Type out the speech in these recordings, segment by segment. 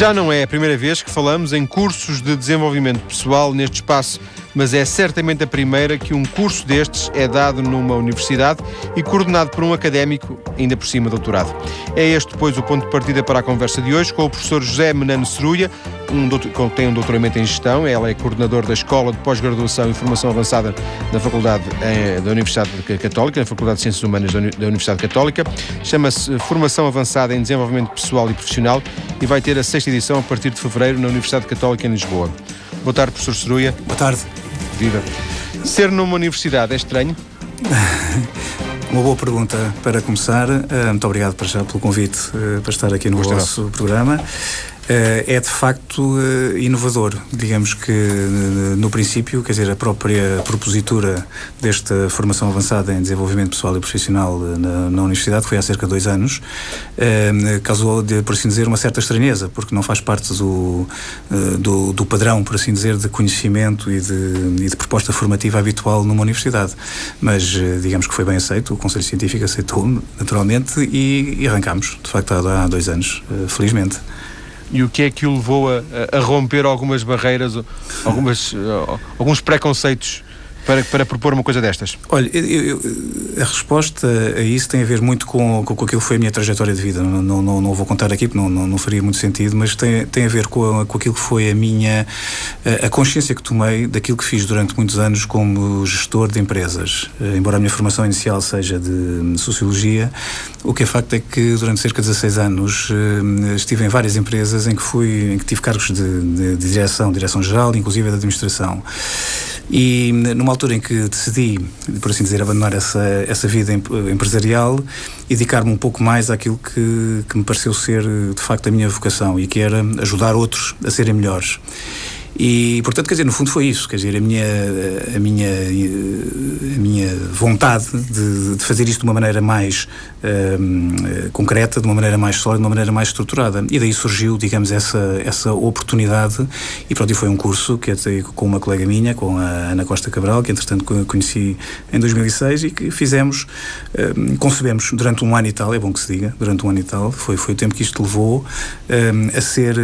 Já não é a primeira vez que falamos em cursos de desenvolvimento pessoal neste espaço, mas é certamente a primeira que um curso destes é dado numa universidade e coordenado por um académico, ainda por cima doutorado. É este, pois, o ponto de partida para a conversa de hoje com o professor José Menano Ceruia, um tem um doutoramento em gestão, ela é coordenador da Escola de Pós-Graduação e Formação Avançada na Faculdade eh, da Universidade Católica, na Faculdade de Ciências Humanas da Universidade Católica. Chama-se Formação Avançada em Desenvolvimento Pessoal e Profissional e vai ter a sexta edição a partir de fevereiro na Universidade Católica em Lisboa. Boa tarde, professor Ceruia. Boa tarde. Viva. Ser numa universidade é estranho? Uma boa pergunta para começar. Eh, muito obrigado para já pelo convite eh, para estar aqui no Gostei vosso programa. Eh, é de facto eh, inovador. Digamos que eh, no princípio, quer dizer, a própria propositura desta formação avançada em desenvolvimento pessoal e profissional na, na Universidade, que foi há cerca de dois anos, causou, por assim dizer, uma certa estranheza, porque não faz parte do, do, do padrão, por assim dizer, de conhecimento e de, e de proposta formativa habitual numa universidade. Mas digamos que foi bem aceito, o Conselho Científico aceitou naturalmente e, e arrancámos, de facto, há, há dois anos, felizmente e o que é que o levou a, a romper algumas barreiras, algumas, alguns preconceitos para, para propor uma coisa destas? Olha, eu, eu, a resposta a isso tem a ver muito com, com, com aquilo que foi a minha trajetória de vida. Não, não, não, vou contar aqui porque não, não, não, faria muito sentido, mas tem, tem a ver com, com aquilo que foi a minha a consciência que tomei daquilo que fiz durante muitos anos como gestor de empresas. Eh, embora a minha formação inicial seja de Sociologia, o que é facto é que durante cerca de 16 anos eh, estive em várias empresas em que fui, em que tive cargos de, de, de direção, direção geral, inclusive de administração. E numa altura em que decidi, por assim dizer, abandonar essa, essa vida empresarial e dedicar-me um pouco mais àquilo que, que me pareceu ser de facto a minha vocação e que era ajudar outros a serem melhores. E, portanto, quer dizer, no fundo foi isso, quer dizer, a minha, a minha, a minha vontade de, de fazer isto de uma maneira mais uh, concreta, de uma maneira mais sólida, de uma maneira mais estruturada. E daí surgiu, digamos, essa, essa oportunidade. E pronto, e foi um curso que com uma colega minha, com a Ana Costa Cabral, que entretanto conheci em 2006 e que fizemos, uh, concebemos durante um ano e tal, é bom que se diga, durante um ano e tal, foi, foi o tempo que isto levou uh, a ser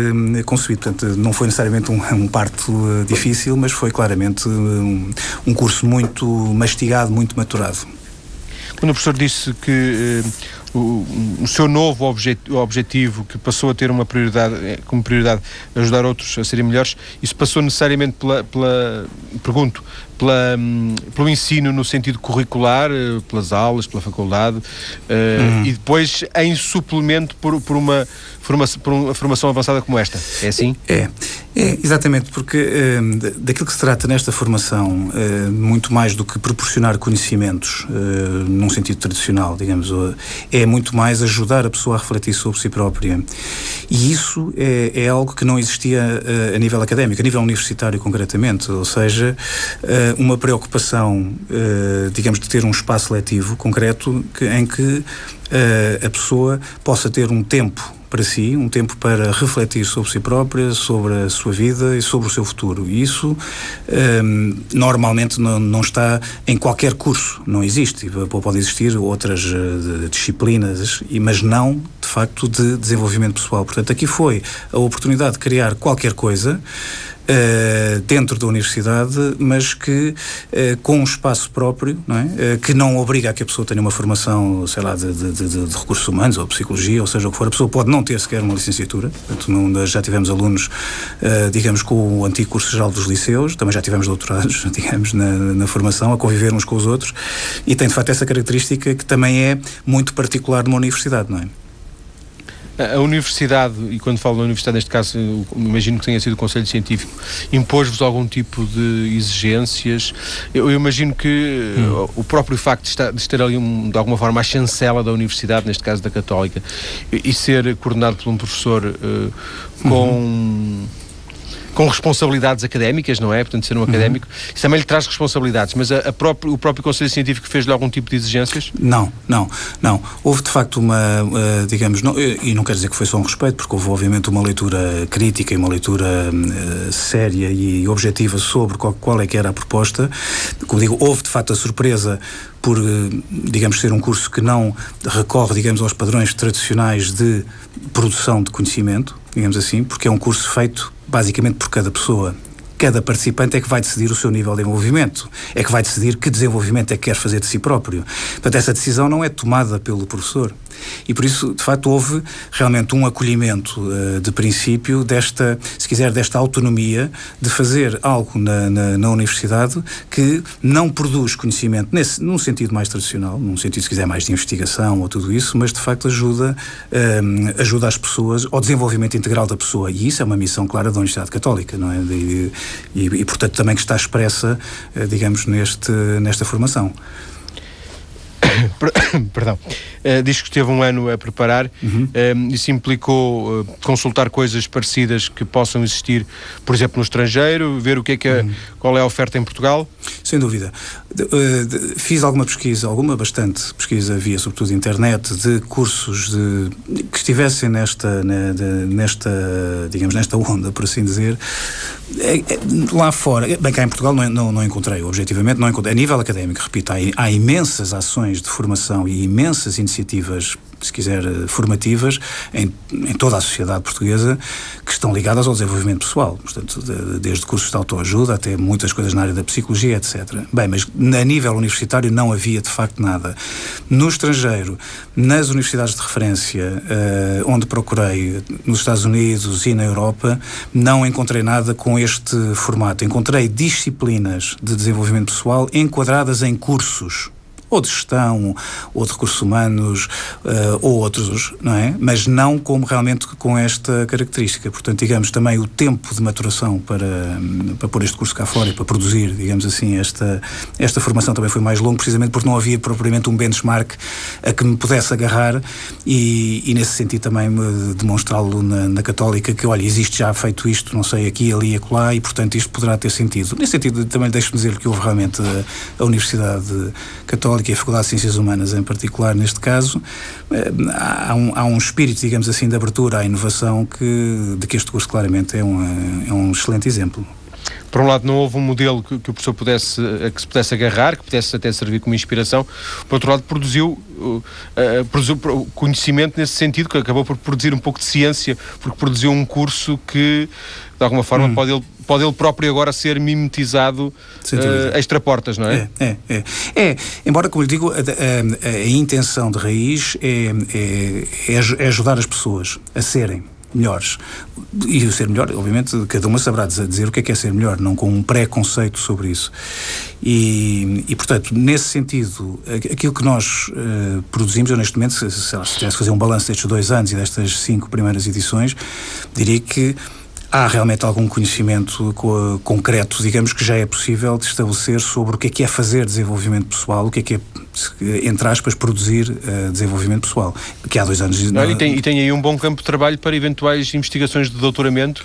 concebido. Portanto, não foi necessariamente um, um parto difícil, mas foi claramente um, um curso muito mastigado, muito maturado. Quando o professor disse que eh, o, o, seu novo objetivo, que passou a ter uma prioridade, eh, como prioridade ajudar outros a serem melhores, isso passou necessariamente pela, pela pergunto, pela, hum, pelo ensino no sentido curricular, eh, pelas aulas, pela faculdade, uh, uhum. e depois em suplemento por, por, uma formação, por uma formação avançada como esta. É assim? É. É, exatamente, porque uh, daquilo que se trata nesta formação, uh, muito mais do que proporcionar conhecimentos uh, num sentido tradicional, digamos, é muito mais ajudar a pessoa a refletir sobre si própria. E isso é, é algo que não existia a nível académico, a nível universitário concretamente, ou seja, uma preocupação, digamos, de ter um espaço letivo concreto que, em que a pessoa possa ter um tempo para si, um tempo para refletir sobre si própria, sobre a sua vida e sobre o seu futuro. E isso um, normalmente não, não, está em qualquer curso, não existe. Pode existir outras uh, disciplinas, mas não, de facto, de desenvolvimento pessoal. Portanto, aqui foi a oportunidade de criar qualquer coisa uh, dentro da universidade, mas que uh, com um espaço próprio, não é? Uh, que não obriga a que a pessoa tenha uma formação, sei lá, de, de, de, de, recursos humanos ou psicologia, ou seja o que for. A pessoa pode não ter sequer uma licenciatura. Portanto, não, já tivemos alunos, digamos, com o antigo curso geral dos liceus, também já tivemos doutorados, digamos, na, na formação, a conviver uns com os outros, e tem de facto essa característica que também é muito particular numa universidade, não é? A universidade, e quando falo da universidade, neste caso, imagino que tenha sido o Conselho Científico, impôs-vos algum tipo de exigências. Eu, eu imagino que hum. o próprio facto de, estar, de estar ali, um, de alguma forma, a chancela da universidade, neste caso da Católica, e, e ser coordenado por um professor uh, com. Uhum com responsabilidades académicas, não é? Portanto, ser um uhum. académico, isso também lhe traz responsabilidades, mas a, a próprio, o próprio Conselho Científico fez-lhe algum tipo de exigências? Não, não, não. Houve de facto uma, uh, digamos, não, e não quer dizer que foi só um respeito, porque houve obviamente uma leitura crítica e uma leitura uh, séria e objetiva sobre qual, qual é que era a proposta. Como digo, houve de facto a surpresa por, eh, digamos, ser um curso que não recorre, digamos, aos padrões tradicionais de produção de conhecimento, digamos assim, porque é um curso feito basicamente por cada pessoa cada participante é que vai decidir o seu nível de envolvimento, é que vai decidir que desenvolvimento é que quer fazer de si próprio. Portanto, essa decisão não é tomada pelo professor. E por isso, de facto, houve realmente um acolhimento uh, de princípio desta, se quiser, desta autonomia de fazer algo na, na, na, universidade que não produz conhecimento nesse, num sentido mais tradicional, num sentido, se quiser, mais de investigação ou tudo isso, mas de facto ajuda, uh, ajuda as pessoas ao desenvolvimento integral da pessoa. E isso é uma missão clara da Universidade Católica, não é? E, e, e portanto, também que está expressa, uh, digamos, neste, nesta formação. Perdão. Uh, diz que esteve um ano a preparar. Uhum. Uh, isso implicou uh, consultar coisas parecidas que possam existir, por exemplo, no estrangeiro, ver o que é que é, uhum. qual é a oferta em Portugal? Sem dúvida. De, de, fiz alguma pesquisa, alguma bastante pesquisa via, sobretudo, internet, de cursos de, que estivessem nesta, de, nesta, digamos, nesta onda, por assim dizer. É, é, lá fora, bem, cá em Portugal não, não, não encontrei, objetivamente não encontrei. A nível académico, repito, há, há imensas ações de formação e imensas iniciativas se quiser, eh, formativas em, em, toda a sociedade portuguesa que estão ligadas ao desenvolvimento pessoal. Portanto, de, desde cursos de autoajuda até muitas coisas na área da psicologia, etc. Bem, mas a nível universitário não havia de facto nada. No estrangeiro, nas universidades de referência, uh, onde procurei, nos Estados Unidos e na Europa, não encontrei nada com este formato. Encontrei disciplinas de desenvolvimento pessoal enquadradas em cursos ou de gestão, ou de recursos humanos, uh, ou outros, não é? Mas não como realmente com esta característica. Portanto, digamos, também o tempo de maturação para, para pôr este curso cá fora e para produzir, digamos assim, esta, esta formação também foi mais longo, precisamente porque não havia propriamente um benchmark a que me pudesse agarrar e, e nesse sentido também demonstrá-lo na, na Católica que, olha, existe já feito isto, não sei, aqui, ali acolá, e portanto isto poderá ter sentido. Nesse sentido, também deixo-me dizer que houve realmente a, a Universidade Católica Católica e a Faculdade de Ciências Humanas em particular, neste caso, eh, há um, há um espírito, digamos assim, de abertura à inovação que, de que este curso claramente é um, é um excelente exemplo por um lado não houve um modelo que, que, o professor pudesse, que se pudesse agarrar, que pudesse até servir como inspiração, por outro lado produziu, uh, produziu conhecimento nesse sentido, que acabou por produzir um pouco de ciência, porque produziu um curso que de alguma forma hum. pode, ele, pode ele próprio agora ser mimetizado uh, extra portas, não é? É, é, é. é embora, como lhe digo, a, a, a intenção de raiz é, é, é ajudar as pessoas a serem melhores. E o ser melhor, obviamente, cada uma saberá dizer o que é que é ser melhor, não com um pré-conceito sobre isso. E, e, portanto, nesse sentido, aquilo que nós uh, produzimos, eu neste momento, se, se, se tivesse fazer um balanço destes dois anos e destas cinco primeiras edições, diria que há realmente algum conhecimento concreto, digamos, que já é possível de estabelecer sobre o que é que é fazer desenvolvimento pessoal, o que é que é, entre aspas, produzir uh, desenvolvimento pessoal, que há dois anos... Não, e, tem, e tem aí um bom campo de trabalho para eventuais investigações de doutoramento,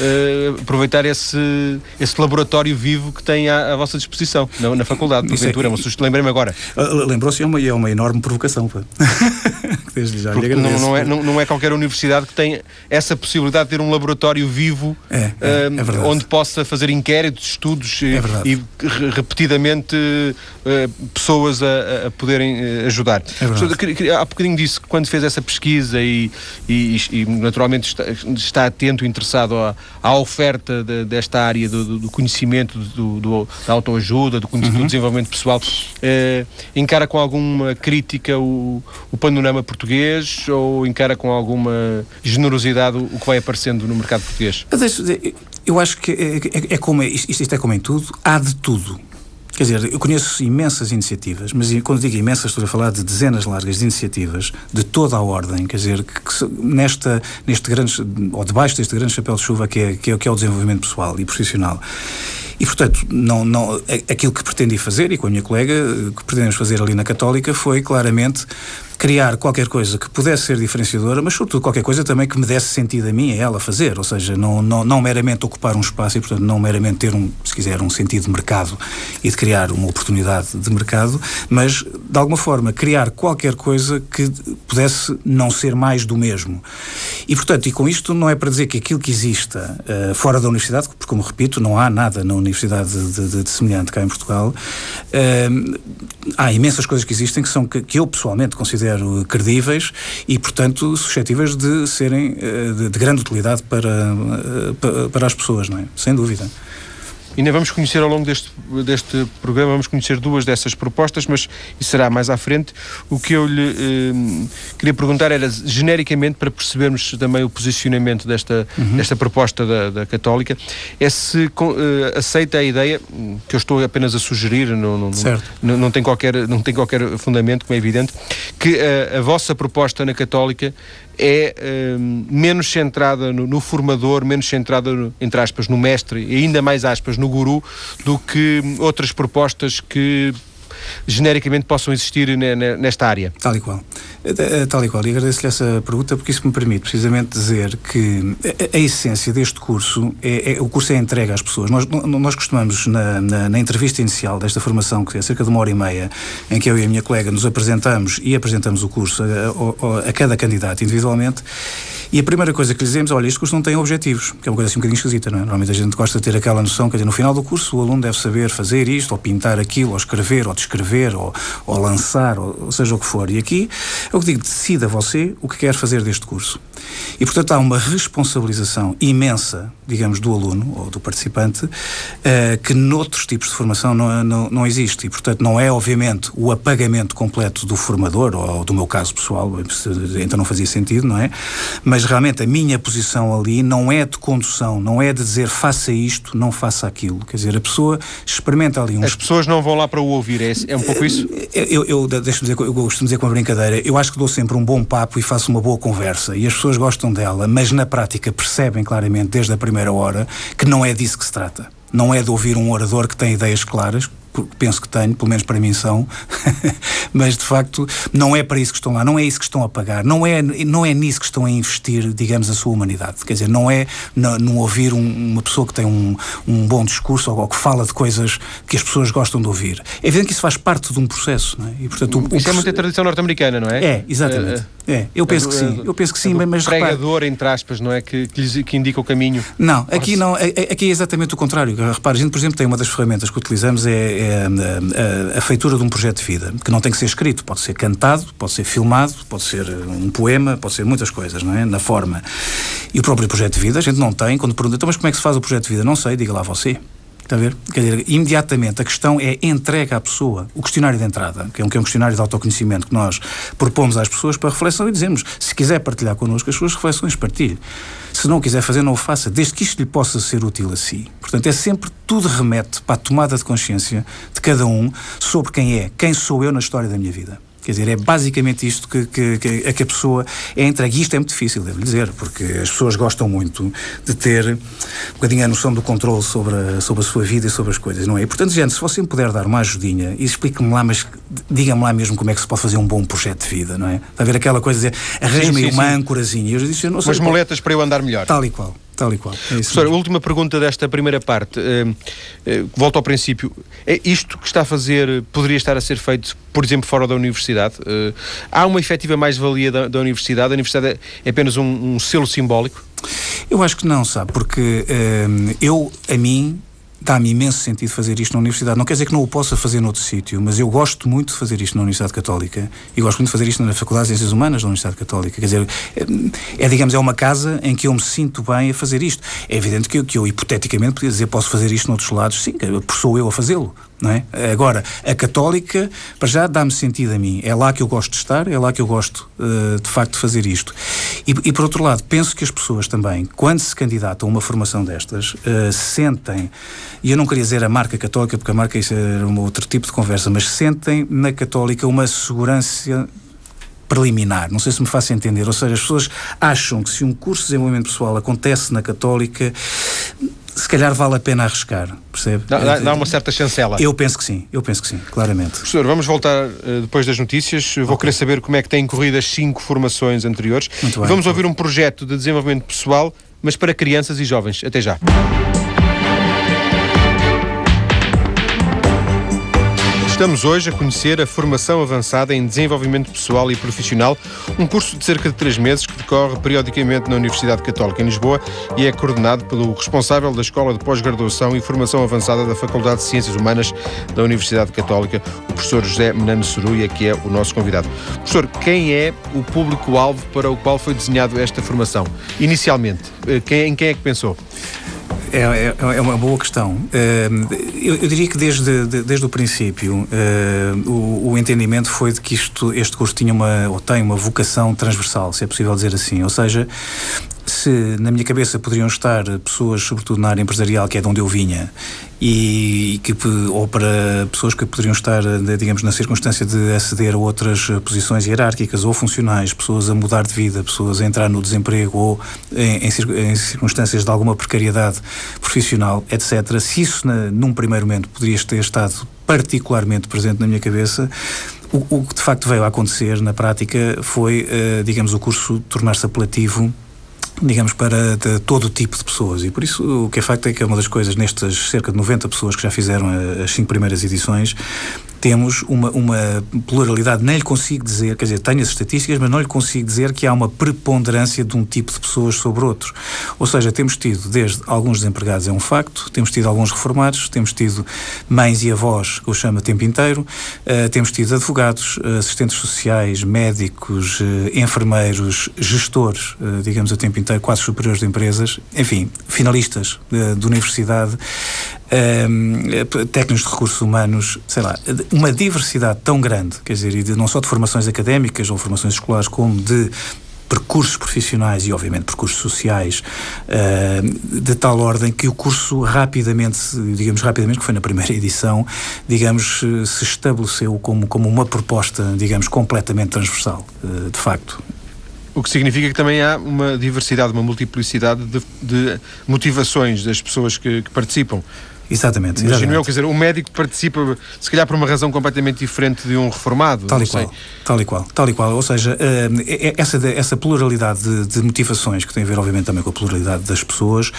uh, aproveitar esse, esse laboratório vivo que tem à, à vossa disposição, na, na faculdade, porventura, é, é, um lembrei-me agora. Uh, Lembrou-se, é uma, é uma enorme provocação, Desde já lhe. Não, não, é, não, não é qualquer universidade que tem essa possibilidade de ter um laboratório vivo é, é, é onde possa fazer inquéritos, estudos e, é e, repetidamente uh, pessoas a, a poderem uh, ajudar. É há bocadinho disse que quando fez essa pesquisa e, e, e naturalmente está, está, atento, interessado à, à oferta de, desta área do, do conhecimento, do, do, da autoajuda, do, uhum. do desenvolvimento pessoal, uh, encara com alguma crítica o, o panorama português ou encara com alguma generosidade o, que vai aparecendo no mercado português? Eu acho que é, é, é como, isto, isto é como em tudo, há de tudo. Quer dizer, eu conheço imensas iniciativas, mas quando digo imensas, estou a falar de dezenas largas de iniciativas de toda a ordem, quer dizer, que, que nesta, neste grande, ou debaixo deste grande chapéu de chuva que é, que é, que é o desenvolvimento pessoal e profissional. E, portanto, não, não, aquilo que pretendi fazer, e com a minha colega, que pretendemos fazer ali na Católica, foi claramente criar qualquer coisa que pudesse ser diferenciadora, mas sobretudo qualquer coisa também que me desse sentido a mim a ela fazer, ou seja, não, não, não meramente ocupar um espaço e, portanto, não meramente ter um, se quiser, um sentido de mercado e de criar uma oportunidade de mercado, mas de alguma forma criar qualquer coisa que pudesse não ser mais do mesmo. E, portanto, e com isto não é para dizer que aquilo que exista uh, fora da universidade, porque, como repito, não há nada na universidade de, de, de semelhante cá em Portugal, uh, há imensas coisas que existem que são que, que eu pessoalmente considero credíveis e, portanto, suscetíveis de serem uh, de, de, grande utilidade para, para, para as pessoas, não é? Sem dúvida. Ainda vamos conhecer ao longo deste, deste programa, vamos conhecer duas dessas propostas, mas isso será mais à frente. O que eu lhe eh, queria perguntar era, genericamente, para percebermos também o posicionamento desta, uhum. desta proposta da, da, Católica, é se eh, aceita a ideia, que eu estou apenas a sugerir, não, não, não, não, tem, qualquer, não tem qualquer fundamento, como é evidente, que a, a vossa proposta na Católica é um, menos centrada no, no, formador, menos centrada, no, entre aspas, no mestre e ainda mais aspas no guru, do que outras propostas que genericamente possam existir nesta área. Tal e qual. Eh, eh, tal e qual. E agradeço-lhe essa pergunta porque isso me permite precisamente dizer que a, a essência deste curso, é, é, o curso é entregue às pessoas. Nós, nós costumamos, na, na, na, entrevista inicial desta formação, que é cerca de uma hora e meia, em que eu e a minha colega nos apresentamos e apresentamos o curso a, a, a cada candidato individualmente, e a primeira coisa que lhe dizemos, olha, este curso não tem objetivos, que é uma coisa assim um bocadinho esquisita, não é? Normalmente a gente gosta de ter aquela noção, quer dizer, no final do curso o aluno deve saber fazer isto, ou pintar aquilo, ou escrever, ou descrever, ou, ou lançar, ou, ou seja o que for. E aqui, é que digo, decida você o que quer fazer deste curso. E, portanto, há uma responsabilização imensa, digamos, do aluno ou do participante, uh, que noutros tipos de formação não, não, não, existe. E, portanto, não é, obviamente, o apagamento completo do formador, ou do meu caso pessoal, então não fazia sentido, não é? Mas realmente a minha posição ali não é de condução, não é de dizer faça isto, não faça aquilo. Quer dizer, a pessoa experimenta ali um. As pessoas não vão lá para o ouvir, é, é um pouco isso? Eu, eu, eu deixa-me dizer, eu costumo dizer com uma brincadeira, eu acho que dou sempre um bom papo e faço uma boa conversa. E as pessoas gostam dela, mas na prática percebem claramente desde a primeira hora que não é disso que se trata. Não é de ouvir um orador que tem ideias claras, penso que tenho, pelo menos para mim são, mas de facto não é para isso que estão lá, não é isso que estão a pagar, não é, não é nisso que estão a investir, digamos, a sua humanidade. Quer dizer, não é no ouvir um, uma pessoa que tem um, um bom discurso ou, ou, que fala de coisas que as pessoas gostam de ouvir. É evidente que isso faz parte de um processo, não é? E, portanto, o, isso o, é muita tradição norte-americana, não é? É, exatamente. É, é. eu penso que sim, eu penso que sim, mas... pregador, repare... entre aspas, não é? Que, que, que indica o caminho. Não, aqui não, aqui é exatamente o contrário. Repare, a gente, por exemplo, tem uma das ferramentas que utilizamos é, é, é a, a, feitura de um projeto de vida, que não tem que ser escrito, pode ser cantado, pode ser filmado, pode ser um poema, pode ser muitas coisas, não é? Na forma. E o próprio projeto de vida, a gente não tem, quando pergunta, então, mas como é que se faz o projeto de vida? Não sei, diga lá você. Está a ver? Quer dizer, imediatamente a questão é entregue à pessoa o questionário de entrada, que é um, que é um questionário de autoconhecimento que nós propomos às pessoas para reflexão e dizemos: se quiser partilhar connosco as suas reflexões, partilhe. Se não quiser fazer, não o faça, desde que isto lhe possa ser útil a si. Portanto, é sempre tudo remete para a tomada de consciência de cada um sobre quem é, quem sou eu na história da minha vida. Quer dizer, é basicamente isto que, que, que, a que a pessoa é entregue. E isto é muito difícil, devo dizer, porque as pessoas gostam muito de ter um bocadinho a noção do controle sobre a, sobre a sua vida e sobre as coisas, não é? E, portanto, gente, se você me puder dar uma ajudinha e explique-me lá, mas diga-me lá mesmo como é que se pode fazer um bom projeto de vida, não é? Está a ver aquela coisa de dizer, arranje-me uma sim. âncorazinha. E eu disse, eu não sei. Umas moletas para eu andar melhor. Tal e qual. Tal e qual. É Professor, a última pergunta desta primeira parte. Uh, uh, volto ao princípio. É isto que está a fazer, poderia estar a ser feito, por exemplo, fora da universidade? Uh, há uma efetiva mais-valia da, da, universidade? A universidade é apenas um, um, selo simbólico? Eu acho que não, sabe? Porque eu, a mim, dá-me imenso sentido fazer isto na Universidade. Não quer dizer que não o possa fazer noutro sítio, mas eu gosto muito de fazer isto na Universidade Católica e gosto muito de fazer isto na Faculdade de Ciências Humanas da Universidade Católica. Quer dizer, é, é, digamos, é uma casa em que eu me sinto bem a fazer isto. É evidente que eu, que eu hipoteticamente, podia dizer, posso fazer isto noutros lados, sim, sou eu a fazê-lo. Não é? Agora, a católica, para já, dá-me sentido a mim. É lá que eu gosto de estar, é lá que eu gosto, uh, de facto, de fazer isto. E, e, por outro lado, penso que as pessoas também, quando se candidatam a uma formação destas, uh, sentem, e eu não queria dizer a marca católica, porque a marca isso é um outro tipo de conversa, mas sentem na católica uma segurança preliminar. Não sei se me faço entender. Ou seja, as pessoas acham que se um curso de desenvolvimento pessoal acontece na Católica, se calhar vale a pena arriscar, percebe? Dá, dá, uma certa chancela. Eu penso que sim, eu penso que sim, claramente. Professor, vamos voltar uh, depois das notícias. Vou okay. querer saber como é que têm corrido as cinco formações anteriores. Muito bem, vamos ouvir um projeto de desenvolvimento pessoal, mas para crianças e jovens. Até já. Estamos hoje a conhecer a Formação Avançada em Desenvolvimento Pessoal e Profissional, um curso de cerca de três meses que decorre periodicamente na Universidade Católica em Lisboa e é coordenado pelo responsável da Escola de Pós-Graduação e Formação Avançada da Faculdade de Ciências Humanas da Universidade Católica, o professor José Menano Seruia, que é o nosso convidado. Professor, quem é o público-alvo para o qual foi desenhado esta formação? Inicialmente, eh, quem, em quem é que pensou? É, é, é, uma boa questão. Ehm, eu, eu diria que desde, desde o princípio eh, o, o, entendimento foi de que isto, este curso tinha uma, ou tem uma vocação transversal, se é possível dizer assim. Ou seja, se na minha cabeça poderiam estar pessoas, sobretudo na área empresarial, que é de onde eu vinha, e, que, ou para pessoas que poderiam estar, digamos, na circunstância de aceder a outras posições hierárquicas ou funcionais, pessoas a mudar de vida, pessoas a entrar no desemprego ou em, em circunstâncias de alguma precariedade profissional, etc. Se isso, na, num primeiro momento, poderia ter estado particularmente presente na minha cabeça, o, o, que de facto veio a acontecer na prática foi, uh, digamos, o curso tornar-se apelativo digamos, para todo tipo de pessoas. E por isso o que é facto é que é uma das coisas, nestas cerca de 90 pessoas que já fizeram as cinco primeiras edições, temos uma, uma pluralidade, nem lhe consigo dizer, quer dizer, tenho as estatísticas, mas não lhe consigo dizer que há uma preponderância de um tipo de pessoas sobre outro. Ou seja, temos tido desde alguns desempregados, é um facto, temos tido alguns reformados, temos tido mães e avós, que eu chamo a tempo inteiro, uh, temos tido advogados, assistentes sociais, médicos, uh, enfermeiros, gestores, uh, digamos, a tempo inteiro, quase superiores de empresas, enfim, finalistas de universidade, técnicos de recursos humanos, sei lá, uma diversidade tão grande, quer dizer, não só de formações académicas ou formações escolares, como de percursos profissionais e, obviamente, percursos sociais uh, de tal ordem que o curso rapidamente, digamos rapidamente, que foi na primeira edição, digamos, se estabeleceu como, como uma proposta, digamos, completamente transversal, uh, de facto. O que significa que também há uma diversidade, uma multiplicidade de, de motivações das pessoas que, que participam. Exatamente. Imagino eu, quer dizer, o médico participa, se calhar por uma razão completamente diferente de um reformado. Tal e qual. Tal e qual. Tal e qual. Ou seja, uh, essa, essa pluralidade de, de, motivações, que tem a ver, obviamente, também com a pluralidade das pessoas,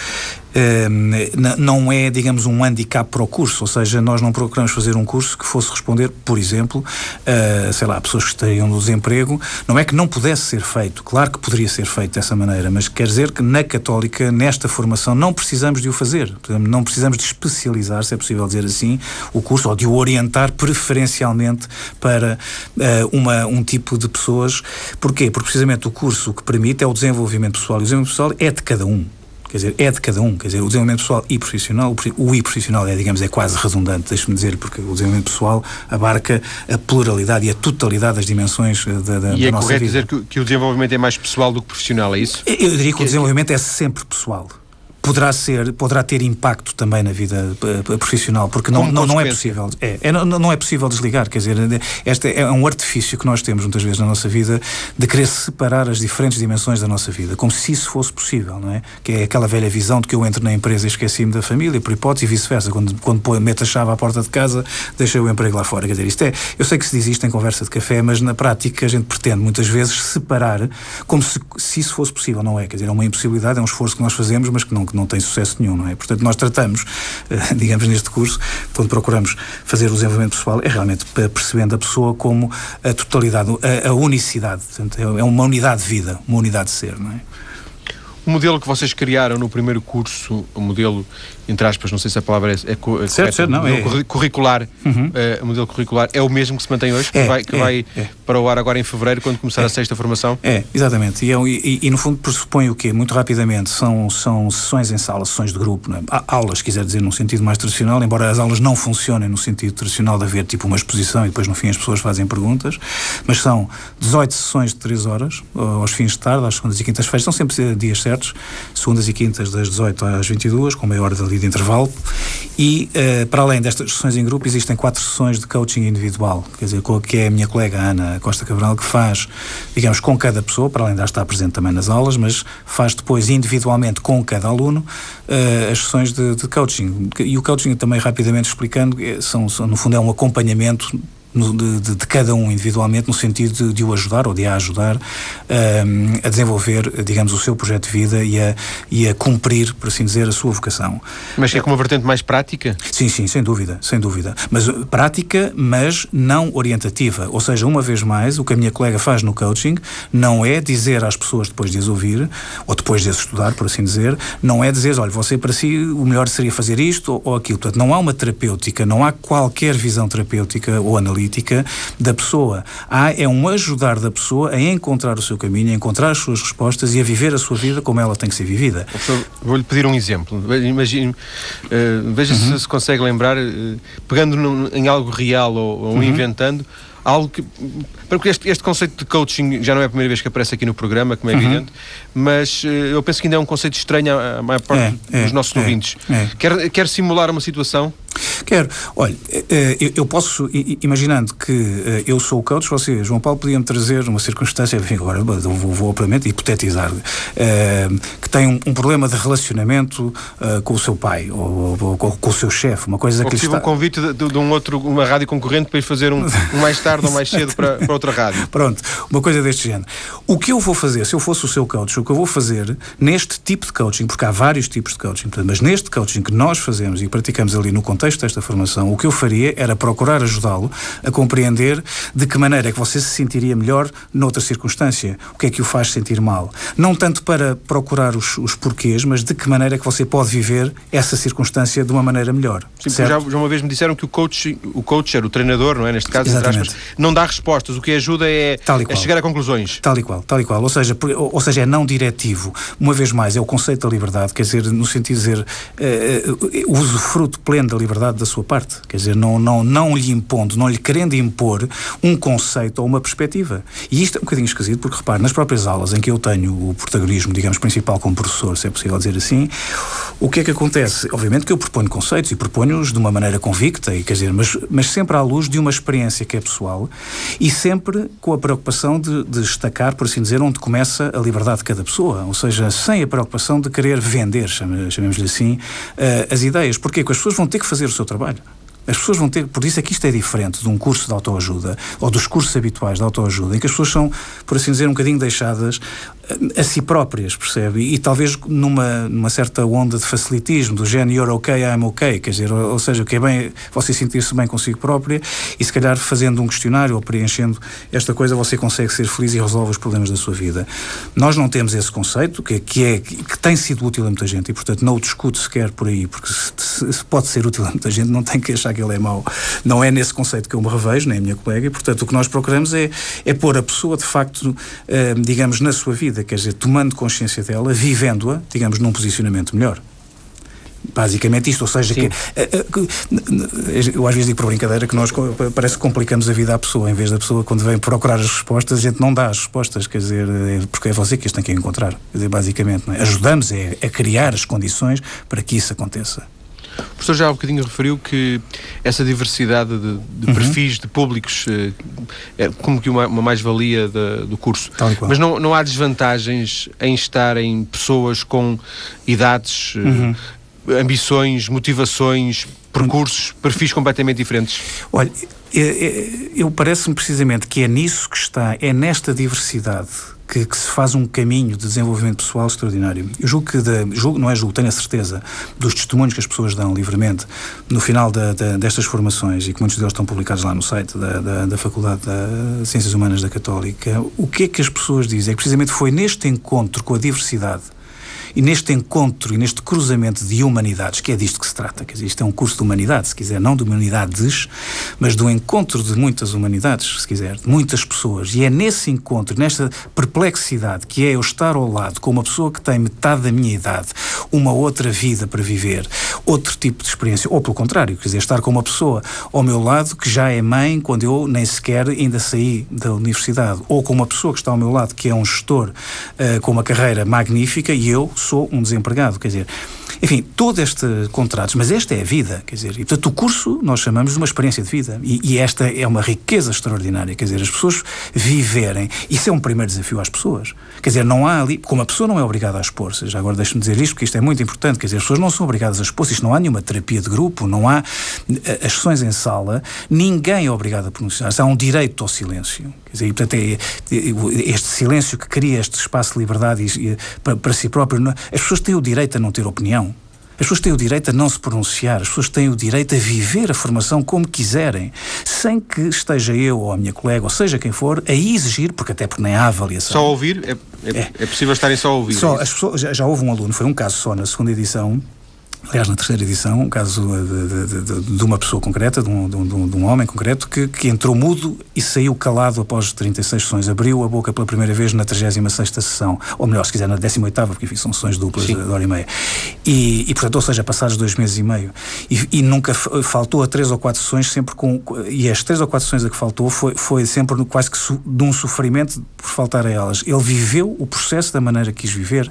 não é, digamos, um handicap para o curso. Ou seja, nós não procuramos fazer um curso que fosse responder, por exemplo, uh, sei lá, pessoas que estariam no desemprego. Não é que não pudesse ser feito. Claro que poderia ser feito dessa maneira, mas quer dizer que na Católica, nesta formação, não precisamos de o fazer. Não precisamos de especializar, se é possível dizer assim, o curso, ou de o orientar preferencialmente para uh, uma, um tipo de pessoas. Porquê? Porque precisamente o curso que permite é o desenvolvimento pessoal. E o desenvolvimento pessoal é de cada um. Quer dizer, é de cada um. Quer dizer, o desenvolvimento pessoal e profissional, o e profissional é, digamos, é quase redundante, deixe-me dizer, porque o desenvolvimento pessoal abarca a pluralidade e a totalidade das dimensões eh, da, da, e da é nossa vida. E é correto dizer que, que, o desenvolvimento é mais pessoal do que profissional, é isso? Eu diria que, que o desenvolvimento é sempre pessoal poderá ser, poderá ter impacto também na vida uh, profissional, porque não, não, não, é possível. É, é, não, não é possível desligar, quer dizer, este é um artifício que nós temos muitas vezes na nossa vida de querer separar as diferentes dimensões da nossa vida, como se isso fosse possível, não é? Que é aquela velha visão de que eu entro na empresa e esqueci-me da família, por hipótese, e vice-versa. Quando, quando meto a chave à porta de casa, deixei o emprego lá fora. Quer dizer, isto é, eu sei que se diz isto em conversa de café, mas na prática a gente pretende muitas vezes separar como se, se isso fosse possível, não é? Quer dizer, é uma impossibilidade, é um esforço que nós fazemos, mas que não, que não tem sucesso nenhum não é? Portanto, nós tratamos, eh, digamos, neste curso, quando procuramos fazer o desenvolvimento pessoal, é realmente percebendo a pessoa como a totalidade, a, a unicidade. Portanto, é uma unidade de vida, uma unidade de ser, não é? O modelo que vocês criaram no primeiro curso, o modelo entre aspas, não sei se a palavra é, é, é certo, certo, não, é, curricular, uhum. uh, o modelo curricular é o mesmo que se mantém hoje, que é, vai, que é, vai é. para o ar agora em fevereiro, quando começar a sexta formação? É, exatamente. E, e, e, no fundo pressupõe o quê? Muito rapidamente, são, são sessões em sala, sessões de grupo, aulas, quiser dizer, num sentido mais tradicional, embora as aulas não funcionem no sentido tradicional de haver tipo uma exposição e depois no fim as pessoas fazem perguntas, mas são 18 sessões de 3 horas, aos fins de tarde, às segundas e quintas-feiras, são sempre dias certos, segundas e quintas das 18 às 22, com meia hora dali de intervalo, e, uh, para além destas sessões em grupo, existem quatro sessões de coaching individual, quer dizer, que é a minha colega Ana Costa Cabral, que faz, digamos, com cada pessoa, para além de estar presente também nas aulas, mas faz depois individualmente com cada aluno uh, as sessões de, de, coaching. E o coaching, também rapidamente explicando, é, são, são, no fundo é um acompanhamento no, de, de, de, cada um individualmente, no sentido de, de o ajudar ou de a ajudar um, a desenvolver, digamos, o seu projeto de vida e a, e a cumprir, por assim dizer, a sua vocação. Mas é com uma vertente mais prática? Sim, sim, sem dúvida, sem dúvida. Mas uh, prática, mas não orientativa. Ou seja, uma vez mais, o que a minha colega faz no coaching não é dizer às pessoas depois de as ouvir, ou depois de as estudar, por assim dizer, não é dizer, olha, você para si o melhor seria fazer isto ou, ou aquilo. Portanto, não há uma terapêutica, não há qualquer visão terapêutica ou analítica da pessoa. Há é um ajudar da pessoa a encontrar o seu caminho, a encontrar as suas respostas e a viver a sua vida como ela tem que ser vivida. Vou-lhe pedir um exemplo. Imagine, uh, veja uhum. se se consegue lembrar, uh, pegando num, em algo real ou, ou uhum. inventando, algo que. Porque este, este, conceito de coaching já não é a primeira vez que aparece aqui no programa, como é uhum. evidente, mas uh, eu penso que ainda é um conceito estranho à, maior parte é, dos é, nossos é, ouvintes. É. Quer, quer simular uma situação? Quero. Olha, eh, eh, eu posso, imaginando que eh, eu sou o coach, você, João Paulo, podia-me trazer uma circunstância, enfim, agora vou, vou obviamente hipotetizar, que tem um, um problema de relacionamento com o seu pai ou, ou, ou com o seu chefe, uma coisa ou que está... um convite de, de, um outro, uma rádio concorrente para ir fazer um, um mais tarde ou mais cedo para, para outra rádio. Pronto, uma coisa deste género. O que eu vou fazer, se eu fosse o seu coach, o que eu vou fazer neste tipo de coaching, porque há vários tipos de coaching, mas neste coaching que nós fazemos e praticamos ali no contexto desta formação, o que eu faria era procurar ajudá-lo a compreender de que maneira é que você se sentiria melhor noutra circunstância, o que é que o faz sentir mal. Não tanto para procurar os, os porquês, mas de que maneira é que você pode viver essa circunstância de uma maneira melhor. Sim, já, já, uma vez me disseram que o coach, o coacher, o treinador, não é? Neste caso, aspas, não dá respostas, o que ajuda é, é chegar a conclusões. Tal e qual, tal e qual. Ou seja, ou, seja, é não diretivo. Uma vez mais, é o conceito da liberdade, quer dizer, no sentido de dizer, uh, uh, usufruto pleno da liberdade da sua parte. Quer dizer, não, não, não lhe impondo, não lhe querendo impor um conceito ou uma perspectiva. E isto é um bocadinho esquisito, porque repare, nas próprias aulas em que eu tenho o protagonismo, digamos, principal como professor, se é possível dizer assim, o que é que acontece? Obviamente que eu proponho conceitos e proponho-os de uma maneira convicta, e, quer dizer, mas, mas sempre à luz de uma experiência que é pessoal e sempre com a preocupação de, de destacar, por assim dizer, onde começa a liberdade de cada pessoa. Ou seja, sem a preocupação de querer vender, chamemos-lhe assim, uh, as ideias. Porquê? Porque as pessoas vão ter que fazer o seu trabalho. As pessoas vão ter, por isso é que isto é diferente de um curso de autoajuda ou dos cursos habituais de autoajuda, em que as pessoas são, por assim dizer, um bocadinho deixadas a si próprias, percebe? E, talvez numa, numa certa onda de facilitismo, do género you're okay, I'm okay, quer dizer, ou, ou seja, que é bem você sentir-se bem consigo própria e se calhar fazendo um questionário ou preenchendo esta coisa você consegue ser feliz e resolve os problemas da sua vida. Nós não temos esse conceito, que, que, é, que tem sido útil a muita gente e, portanto, não o discuto sequer por aí, porque se, se pode ser útil a muita gente, não tem que achar que ele é mau. Não é nesse conceito que eu me revejo, nem a minha colega, e, portanto, o que nós procuramos é, é pôr a pessoa, de facto, eh, digamos, na sua vida vida, quer dizer, tomando consciência dela, vivendo-a, digamos, num posicionamento melhor. Basicamente isto, ou seja, que, eh, eh, eu às vezes digo por brincadeira que nós parece que complicamos a vida à pessoa, em vez da pessoa quando vem procurar as respostas, a gente não dá as respostas, quer dizer, é porque é você que as tem que encontrar, quer dizer, basicamente, é? ajudamos é, a criar as condições para que isso aconteça. O professor já há um bocadinho referiu que essa diversidade de, de uhum. perfis de públicos eh, é como que uma, uma mais-valia do curso. Mas não, não há desvantagens em estarem pessoas com idades, eh, uhum. Ambições, motivações, percursos, perfis completamente diferentes? Olha, eu, parece-me precisamente que é nisso que está, é nesta diversidade que, que, se faz um caminho de desenvolvimento pessoal extraordinário. Eu julgo que, de, julgo, não é julgo, tenho a certeza, dos testemunhos que as pessoas dão livremente no final da, da, destas formações, e que muitos deles estão publicados lá no site da, da, da Faculdade de Ciências Humanas da Católica, o que é que as pessoas dizem? É que precisamente foi neste encontro com a diversidade e neste encontro e neste cruzamento de humanidades, que é disto que se trata, quer dizer, isto é um curso de humanidade, se quiser, não de humanidades, mas do encontro de muitas humanidades, se quiser, de muitas pessoas. E é nesse encontro, nesta perplexidade, que é eu estar ao lado com uma pessoa que tem metade da minha idade, uma outra vida para viver, outro tipo de experiência, ou pelo contrário, quer dizer, estar com uma pessoa ao meu lado que já é mãe quando eu nem sequer ainda saí da universidade, ou com uma pessoa que está ao meu lado que é um gestor uh, com uma carreira magnífica e eu sou um desempregado. Quer dizer, Enfim, todo este contratos, mas esta é a vida, quer dizer, e portanto o curso nós chamamos de uma experiência de vida e, e esta é uma riqueza extraordinária, quer dizer, as pessoas viverem, isso é um primeiro desafio às pessoas, quer dizer, não há ali, como a pessoa não é obrigada a expor-se, já agora deixe-me dizer isto, porque isto é muito importante, quer dizer, as pessoas não são obrigadas a expor-se, isto não há nenhuma terapia de grupo, não há as sessões em sala, ninguém é obrigado a pronunciar-se, há um direito ao silêncio, quer dizer, e, portanto é, é este silêncio que cria este espaço de liberdade para, para si próprio, as pessoas têm o direito a não ter opinião, as pessoas têm o direito a não se pronunciar, as pessoas têm o direito a viver a formação como quiserem, sem que esteja eu ou a minha colega, ou seja quem for, a exigir, porque até porque nem há avaliação. Só ouvir? É, é, é. é possível estarem só a ouvir? Só, as pessoas, já, já houve um aluno, foi um caso só na segunda edição, aliás, na terceira edição, um caso de, de, de, de uma pessoa concreta, de um, um, um homem concreto, que, que, entrou mudo e saiu calado após 36 sessões. Abriu a boca pela primeira vez na 36 sessão, ou melhor, se quiser, na 18, porque enfim, são sessões duplas Sim. de, hora e meia. E, e, portanto, ou seja, passados dois meses e meio. E, e, nunca faltou a três ou quatro sessões, sempre com. E as três ou quatro sessões a que faltou foi, foi sempre quase que su, de um sofrimento por faltar a elas. Ele viveu o processo da maneira que quis viver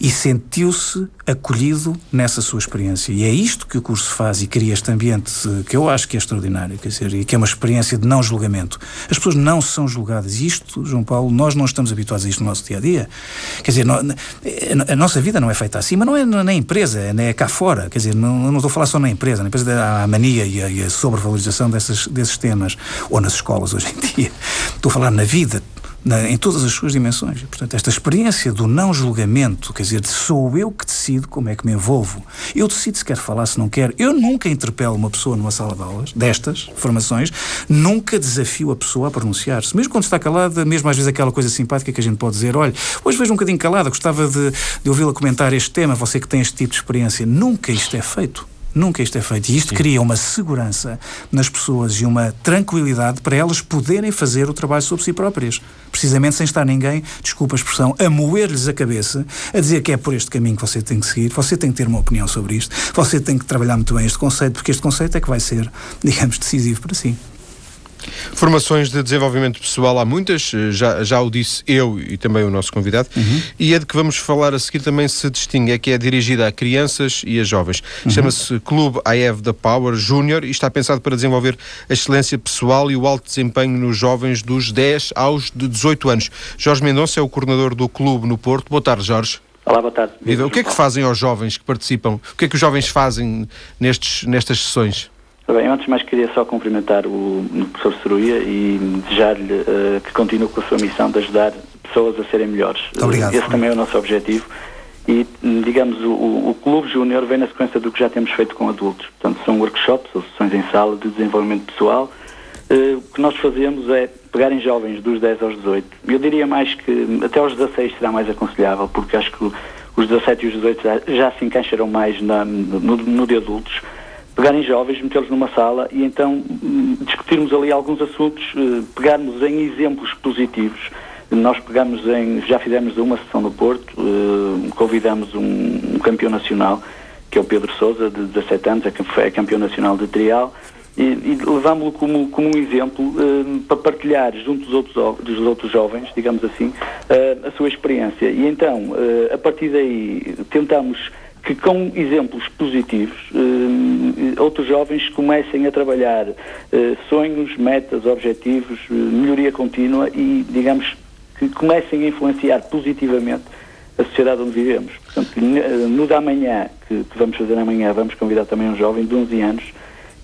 e sentiu-se acolhido nessa sua experiência. E é isto que o curso faz e cria este ambiente que eu acho que é extraordinário, quer dizer, e que é uma experiência de não julgamento. As pessoas não são julgadas. Isto, João Paulo, nós não estamos habituados a isto no nosso dia a dia. Quer dizer, a nossa vida não é feita assim, mas não é na empresa, é cá fora. Quer dizer, não, não estou a falar só na empresa. Na empresa há a mania e a, e a sobrevalorização dessas, desses temas, ou nas escolas hoje em dia. Estou a falar na vida na, em todas as suas dimensões. Portanto, esta experiência do não julgamento, quer dizer, sou eu que decido como é que me envolvo. Eu decido se quero falar, se não quero. Eu nunca interpelo uma pessoa numa sala de aulas, destas formações, nunca desafio a pessoa a pronunciar-se. Mesmo quando está calada, mesmo às vezes aquela coisa simpática que a gente pode dizer, olha, hoje vejo um bocadinho calada, gostava de, de ouvi-la comentar este tema, você que tem este tipo de experiência. Nunca isto é feito. Nunca isto é feito. E isto Sim. cria uma segurança nas pessoas e uma tranquilidade para elas poderem fazer o trabalho sobre si próprias. Precisamente sem estar ninguém, desculpa a expressão, a moer-lhes a cabeça, a dizer que é por este caminho que você tem que seguir, você tem que ter uma opinião sobre isto, você tem que trabalhar muito bem este conceito, porque este conceito é que vai ser, digamos, decisivo para si. Formações de desenvolvimento pessoal há muitas, eh, já, já o disse eu e também o nosso convidado, uhum. e a de que vamos falar a seguir também se distingue, é que é dirigida a crianças e a jovens. Uhum. Chama-se Clube I Have the Power Júnior e está pensado para desenvolver a excelência pessoal e o alto desempenho nos jovens dos 10 aos de 18 anos. Jorge Mendonça é o coordenador do clube no Porto. Boa tarde, Jorge. Olá, boa tarde. O que é que fazem aos jovens que participam? O que é que os jovens fazem nestes, nestas sessões? Bem, antes de mais queria só cumprimentar o, professor Ceruia e desejar-lhe uh, que continue com a sua missão de ajudar pessoas a serem melhores. Obrigado. Esse também é o nosso objetivo. E, digamos, o, o Clube Júnior vem na sequência do que já temos feito com adultos. Portanto, são workshops ou sessões em sala de desenvolvimento pessoal. Uh, o que nós fazemos é pegar em jovens dos 10 aos 18. Eu diria mais que até aos 16 será mais aconselhável, porque acho que os 17 e os 18 já, já se encaixarão mais na, no, no de adultos pegarem jovens, metê-los numa sala e então hum, discutirmos ali alguns assuntos, eh, pegarmos em exemplos positivos. Nós pegamos em, já fizemos uma sessão no Porto, eh, convidamos um, campeão nacional, que é o Pedro Souza, de 17 anos, é, campeão nacional de trial, e, e levámos-lo como, como um exemplo uh, para partilhar junto dos outros, dos outros jovens, digamos assim, a sua experiência. E então, a partir daí, tentamos que com exemplos positivos eh, outros jovens comecem a trabalhar eh, sonhos, metas, objetivos, eh, melhoria contínua e, digamos, que comecem a influenciar positivamente a sociedade onde vivemos. Portanto, no da manhã, que, que vamos fazer amanhã, vamos convidar também um jovem de 11 anos,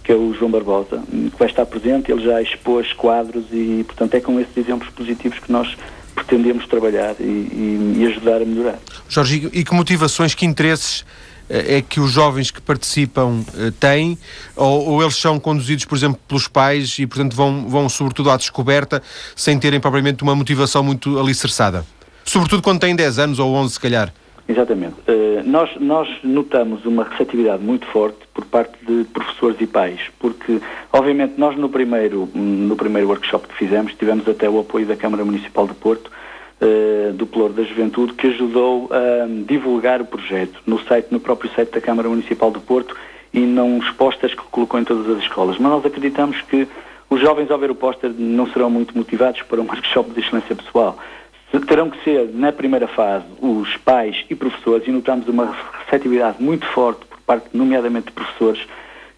que é o João Barbosa, que vai estar presente, ele já expôs quadros e, portanto, é com esses exemplos positivos que nós pretendemos trabalhar e, e, ajudar a melhorar. Jorge, e que motivações, que interesses eh, é que os jovens que participam uh, têm, ou, ou, eles são conduzidos, por exemplo, pelos pais e, portanto, vão, vão sobretudo à descoberta sem terem propriamente uma motivação muito alicerçada? Sobretudo quando têm 10 anos ou 11, se calhar. Exatamente. Uh, nós, nós notamos uma receptividade muito forte por parte de professores e pais, porque, obviamente, nós no primeiro, no primeiro workshop que fizemos tivemos até o apoio da Câmara Municipal de Porto, uh, do Pelouro da Juventude, que ajudou a divulgar o projeto no site, no próprio site da Câmara Municipal de Porto e não os posters que colocou em todas as escolas. Mas nós acreditamos que os jovens, ao ver o póster, não serão muito motivados para um workshop de excelência pessoal terão que ser, na primeira fase, os pais e professores, e notamos uma receptividade muito forte por parte, nomeadamente, de professores,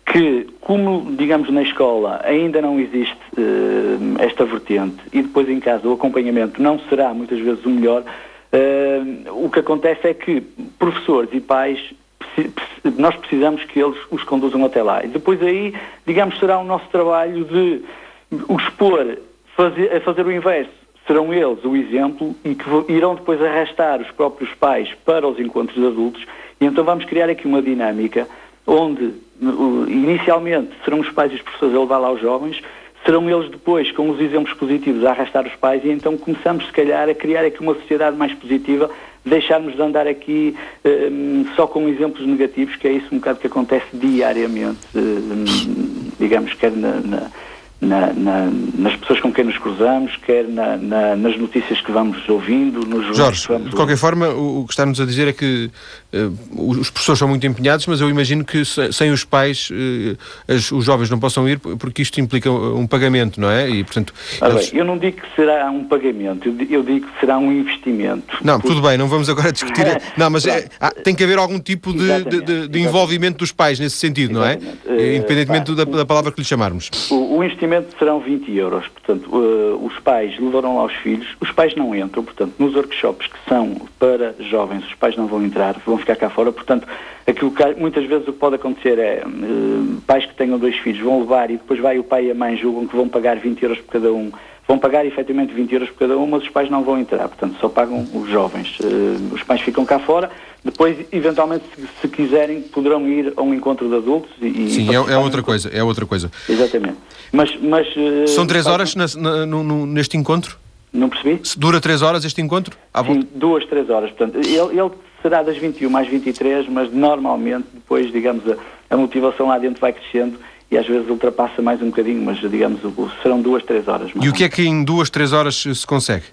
que, como, digamos, na escola ainda não existe uh, esta vertente e depois em casa o acompanhamento não será muitas vezes o melhor, uh, o que acontece é que professores e pais nós precisamos que eles os conduzam até lá. E depois aí, digamos, será o nosso trabalho de expor fazer, fazer o inverso. Serão eles o exemplo e que irão depois arrastar os próprios pais para os encontros adultos. E então vamos criar aqui uma dinâmica onde inicialmente serão os pais e os professores a levar lá os jovens, serão eles depois, com os exemplos positivos, a arrastar os pais e então começamos, se calhar, a criar aqui uma sociedade mais positiva, deixarmos de andar aqui um, só com exemplos negativos, que é isso um bocado que acontece diariamente, um, digamos, quer na, na na, na, nas pessoas com quem nos cruzamos, quer na, nas notícias que vamos ouvindo, nos Jorge, de qualquer forma, o, o que está-nos a dizer é que uh, os professores são muito empenhados, mas eu imagino que sem os pais uh, as, os jovens não possam ir, porque isto implica um pagamento, não é? E, portanto, ah, eles... bem, eu não digo que será um pagamento, eu digo que será um investimento. Não, porque... tudo bem, não vamos agora discutir. não, mas é, há, tem que haver algum tipo de, de, de, envolvimento dos pais nesse sentido, exatamente. não é? Uh, Independentemente da, da, palavra que lhe chamarmos. O, o investimento investimento serão 20 euros. Portanto, uh, os pais levarão lá os filhos, os pais não entram, portanto, nos workshops que são para jovens, os pais não vão entrar, vão ficar cá fora. Portanto, aquilo que muitas vezes o que pode acontecer é uh, pais que tenham dois filhos vão levar e depois vai o pai e a mãe julgam que vão pagar 20 euros por cada um. Vão pagar efetivamente 20 euros por cada um, mas os pais não vão entrar, portanto só pagam os jovens. Uh, os pais ficam cá fora, depois, eventualmente, se, se, quiserem, poderão ir a um encontro de adultos e. Sim, é, é, outra coisa, é outra coisa. Exatamente. Mas, mas, uh, São três horas na, na, no, neste encontro? Não percebi? Dura três horas este encontro? À Sim, volta? duas, três horas. Portanto, ele, ele, será das 21 às 23, mas normalmente depois, digamos, a, a motivação lá dentro vai crescendo e às vezes ultrapassa mais um bocadinho, mas digamos, serão duas, três horas. E o que é que em duas, três horas se consegue?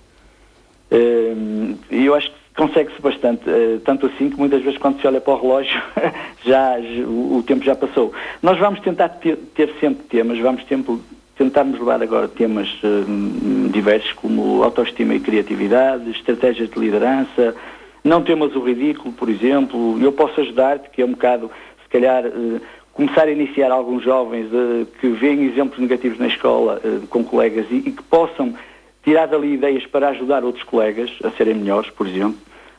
Uh, eu acho que consegue-se bastante, uh, tanto assim que muitas vezes quando se olha para o relógio já, o, tempo já passou. Nós vamos tentar ter, ter sempre temas, vamos tempo, tentarmos levar agora temas uh, diversos como autoestima e criatividade, estratégias de liderança, não temas o ridículo, por exemplo, eu posso ajudar-te, que é um bocado, se calhar, uh, começar a iniciar alguns jovens que veem exemplos negativos na escola com colegas e, e que possam tirar dali ideias para ajudar outros colegas a serem melhores, por exemplo.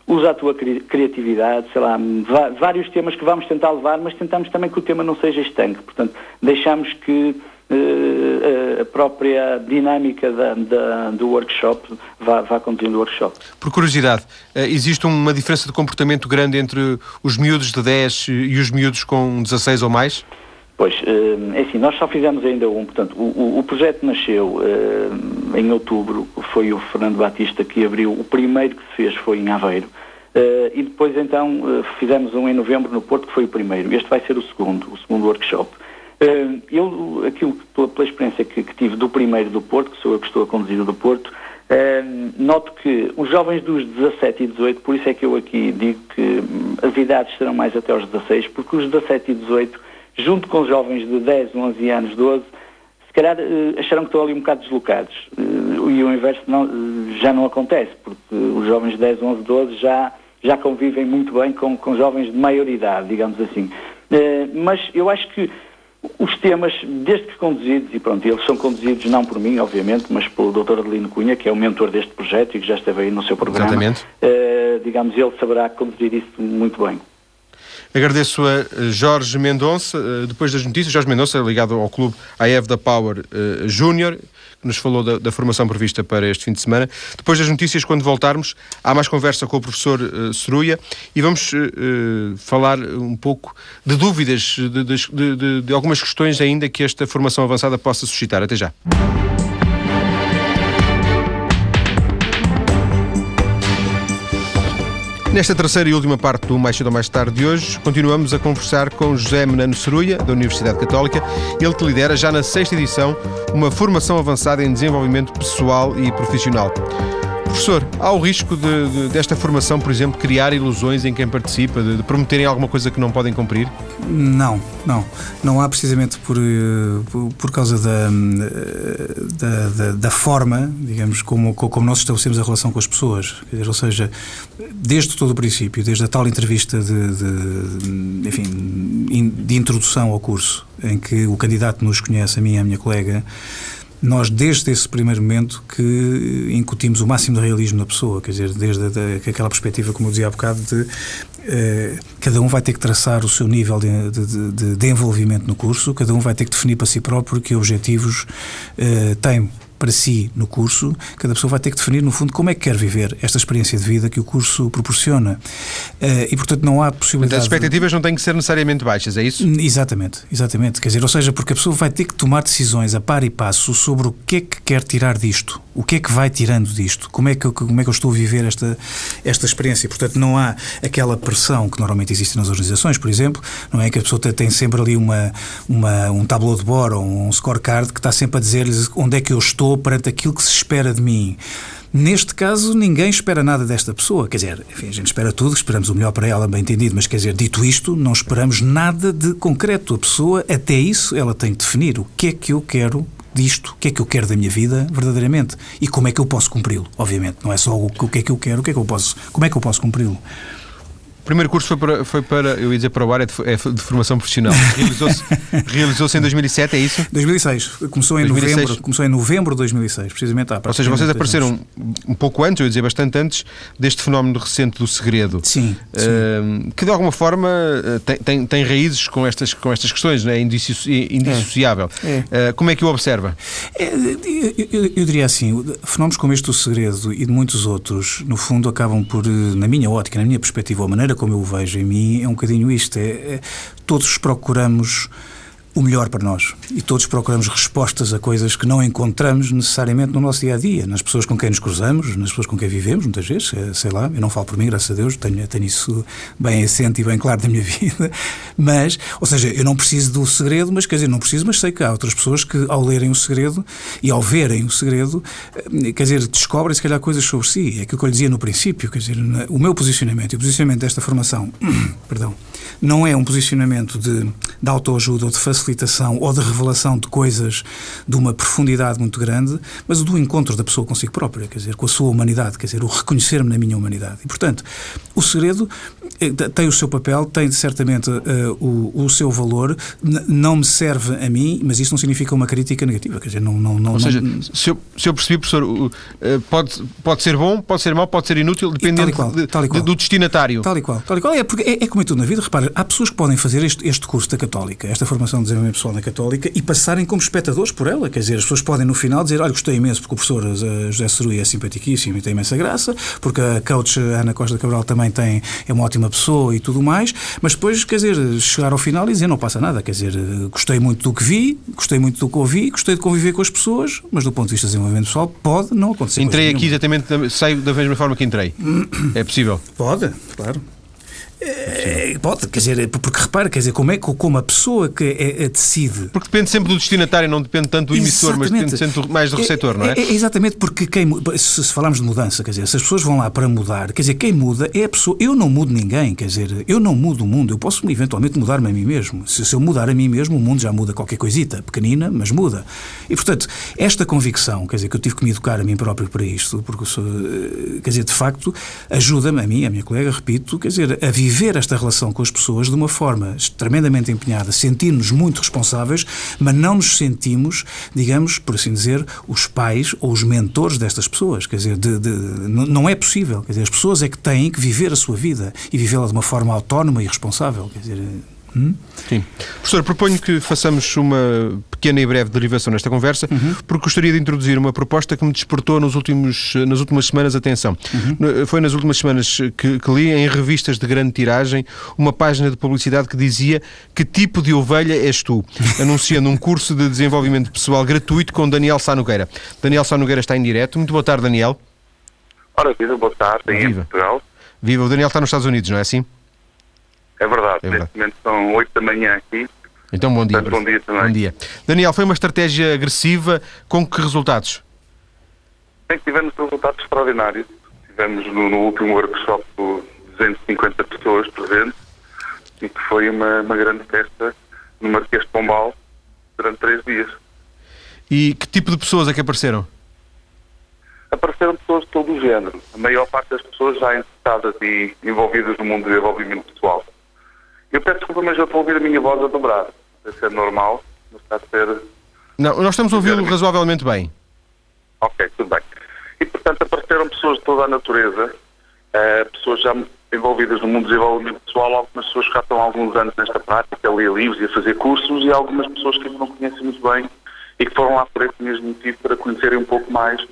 Usa a tua cri criatividade, sei lá, vários temas que vamos tentar levar, mas tentamos também que o tema não seja estanque. Portanto, deixamos que uh, a própria dinâmica da, da, do workshop vá, vá o workshop. Por curiosidade, uh, existe uma diferença de comportamento grande entre os miúdos de 10 e os miúdos com 16 ou mais? Pois, eh, é assim, nós só fizemos ainda um, portanto, o, o projeto nasceu em outubro, foi o Fernando Batista que abriu, o primeiro que se fez foi em Aveiro, e depois então fizemos um em novembro no Porto, que foi o primeiro, este vai ser o segundo, o segundo workshop. Eu, aquilo pela, pela experiência que, que, tive do primeiro do Porto, que sou eu que estou a conduzir do Porto, noto que os jovens dos 17 e 18, por isso é que eu aqui digo que hum, as idades serão mais até aos 16, porque os 17 e 18 junto com os jovens de 10, 11 anos, 12, se calhar uh, acharam que estão ali um bocado deslocados. E o inverso não, já não acontece, porque os jovens de 10, 11, 12 já, já convivem muito bem com, com jovens de maior idade, digamos assim. mas eu acho que os temas, desde que conduzidos, e pronto, eles são conduzidos não por mim, obviamente, mas pelo Dr. Adelino Cunha, que é o mentor deste projeto e que já esteve aí no seu programa. Exatamente. digamos, ele saberá conduzir isso muito bem. Agradeço a Jorge Mendonça, eh, depois das notícias, Jorge Mendonça, ligado ao clube AEV da Power uh, Júnior, que nos falou da, da, formação prevista para este fim de semana. Depois das notícias, quando voltarmos, há mais conversa com o professor uh, Ceruia e vamos uh, falar um pouco de dúvidas, de, de, de, de algumas questões ainda que esta formação avançada possa suscitar. Até já. Nesta terceira e última parte do Mais Cedo ou Mais Tarde de hoje, continuamos a conversar com José Menano Ceruia, da Universidade Católica, ele que lidera já na sexta edição uma formação avançada em desenvolvimento pessoal e profissional. Professor, há o risco de, de, desta formação, por exemplo, criar ilusões em quem participa, de, de, prometerem alguma coisa que não podem cumprir? Não, não. Não há precisamente por, eh, por, causa da, eh, da, da, da, forma, digamos, como, como nós estabelecemos a relação com as pessoas. Ou seja, desde todo o princípio, desde a tal entrevista de, enfim, de introdução ao curso, em que o candidato nos conhece, a mim e a minha colega, nós, desde esse primeiro momento, que incutimos o máximo de realismo na pessoa, quer dizer, desde a, aquela perspectiva, como eu dizia há bocado, de eh, cada um vai ter que traçar o seu nível de, de, de, de, envolvimento no curso, cada um vai ter que definir para si próprio que objetivos eh, tem para si no curso, cada pessoa vai ter que definir, no fundo, como é que quer viver esta experiência de vida que o curso proporciona. Uh, e, portanto, não há possibilidade. As expectativas não têm que ser necessariamente baixas, é isso? Exatamente, exatamente. Quer dizer, ou seja, porque a pessoa vai ter que tomar decisões a par e passo sobre o que é que quer tirar disto, o que é que vai tirando disto, como é que, como é que eu estou a viver esta, esta experiência. Portanto, não há aquela pressão que normalmente existe nas organizações, por exemplo, não é que a pessoa tem sempre ali uma, uma, um tableau de bord ou um scorecard que está sempre a dizer-lhes onde é que eu estou estou perante aquilo que se espera de mim. Neste caso, ninguém espera nada desta pessoa. Quer dizer, enfim, a gente espera tudo, esperamos o melhor para ela, bem entendido, mas quer dizer, dito isto, não esperamos nada de concreto. A pessoa, até isso, ela tem que definir o que é que eu quero disto, o que é que eu quero da minha vida verdadeiramente e como é que eu posso cumpri-lo. Obviamente, não é só o que é que eu quero, o que é que eu posso, como é que eu posso cumpri-lo primeiro curso foi para, foi para, eu ia dizer para o bar, é de, é de formação profissional. Realizou-se realizou em 2007, é isso? 2006. Começou em, 2006. Novembro, começou em novembro de 2006, precisamente há Ou seja, vocês apareceram um pouco antes, eu ia dizer bastante antes, deste fenómeno recente do segredo. Sim. Uh, que de alguma forma eh, tem, tem, tem, raízes com estas, com estas questões, não é? Indissociável. É. É. Uh, como é que o observa? É, eu, eu, eu, diria assim, fenómenos como este do segredo e de muitos outros, no fundo, acabam por, na minha ótica, na minha perspectiva, a maneira como eu o vejo em mim, é um bocadinho isto. É, é, todos procuramos o melhor para nós. E todos procuramos respostas a coisas que não encontramos necessariamente no nosso dia a dia, nas pessoas com quem nos cruzamos, nas pessoas com quem vivemos, muitas vezes, eh, sei lá, eu não falo por mim, graças a Deus, tenho, tenho isso bem assente e bem claro da minha vida, mas, ou seja, eu não preciso do segredo, mas quer dizer, não preciso, mas sei que há outras pessoas que, ao lerem o segredo e ao verem o segredo, eh, quer dizer, descobrem se calhar coisas sobre si. É aquilo que eu lhe dizia no princípio, quer dizer, o meu posicionamento e o posicionamento desta formação, perdão, não é um posicionamento de, de autoajuda ou de facilitação ou de revelação de coisas de uma profundidade muito grande, mas o do encontro da pessoa consigo própria, quer dizer, com a sua humanidade, quer dizer, o reconhecer-me na minha humanidade. E, portanto, o segredo eh, tem o seu papel, tem certamente uh, o, o, seu valor, não me serve a mim, mas isso não significa uma crítica negativa, quer dizer, não... não, não Ou seja, não, se, eu, se eu percebi, professor, uh, pode, pode ser bom, pode ser mau, pode ser inútil, dependendo qual, de, de, do destinatário. Tal e qual, tal e qual. É, porque é, é como em tudo na vida, repara, há pessoas que podem fazer este, este curso da Católica, esta formação de desenvolvimento pessoal na Católica e passarem como espectadores por ela. Quer dizer, as pessoas podem no final dizer: Olha, gostei imenso porque o professor eh, José Cerui é simpaticíssimo e tem imensa graça, porque a coach Ana Costa Cabral também tem, é uma ótima pessoa e tudo mais, mas depois, quer dizer, chegar ao final e dizer: Não passa nada. Quer dizer, eh, gostei muito do que vi, gostei muito do que ouvi, gostei de conviver com as pessoas, mas do ponto de vista de desenvolvimento pessoal, pode não acontecer. Entrei aqui exatamente, saio da mesma forma que entrei. é possível? Pode, claro. É, pode, quer dizer, porque repara, quer dizer, como é que como a pessoa que é, é decide. Porque depende sempre do destinatário, não depende tanto do emissor, exatamente. mas depende sempre mais do receptor, não é? é? é exatamente, porque quem, se, se falarmos de mudança, quer dizer, se as pessoas vão lá para mudar, quer dizer, quem muda é a pessoa. Eu não mudo ninguém, quer dizer, eu não mudo o mundo, eu posso eventualmente mudar-me a mim mesmo. Se, se eu mudar a mim mesmo, o mundo já muda qualquer coisita, pequenina, mas muda. E portanto, esta convicção, quer dizer, que eu tive que me educar a mim próprio para isto, porque sou, eh, quer dizer, de facto, ajuda-me a mim, a minha colega, repito, quer dizer, a viver esta relação com as pessoas de uma forma tremendamente empenhada, sentimos-nos muito responsáveis, mas não nos sentimos, digamos, por assim dizer, os pais ou os mentores destas pessoas. Quer dizer, de, de, não é possível. Quer dizer, as pessoas é que têm que viver a sua vida e vivê-la de uma forma autónoma e responsável. Quer dizer, Hum? Sim. Professor, proponho que façamos uma pequena e breve derivação nesta conversa, uhum. porque gostaria de introduzir uma proposta que me despertou nos últimos, nas últimas semanas atenção. Uhum. Foi nas últimas semanas que, que, li em revistas de grande tiragem uma página de publicidade que dizia que tipo de ovelha és tu, anunciando um curso de desenvolvimento pessoal gratuito com Daniel Sá Nogueira. Daniel Sá Nogueira está em direto. Muito boa tarde, Daniel. Ora, viva, boa tarde, em Portugal. Viva, o Daniel está nos Estados Unidos, não é assim? É verdade, é verdade. neste momento são 8 da manhã aqui. Então bom dia. Portanto, bom dia também. Bom dia. Daniel, foi uma estratégia agressiva com que resultados? Bem, tivemos resultados extraordinários. Tivemos no, no último workshop 250 pessoas presentes e que foi uma, uma grande festa no Marquês de Pombal durante três dias. E que tipo de pessoas é que apareceram? Apareceram pessoas de todo o género. A maior parte das pessoas já interessadas e envolvidas no mundo do desenvolvimento pessoal. Eu peço desculpa, mas eu estou a ouvir a minha voz a dobrar. Deve ser normal, não está a ser... Não, nós estamos a ouvi-lo razoavelmente bem. Ok, tudo bem. E, portanto, apareceram pessoas de toda a natureza, uh, pessoas já envolvidas no mundo do desenvolvimento pessoal, algumas pessoas que já estão há alguns anos nesta prática, a ler livros e a fazer cursos, e algumas pessoas que não conhecem muito bem e que foram lá por esse mesmo motivo para conhecerem um pouco mais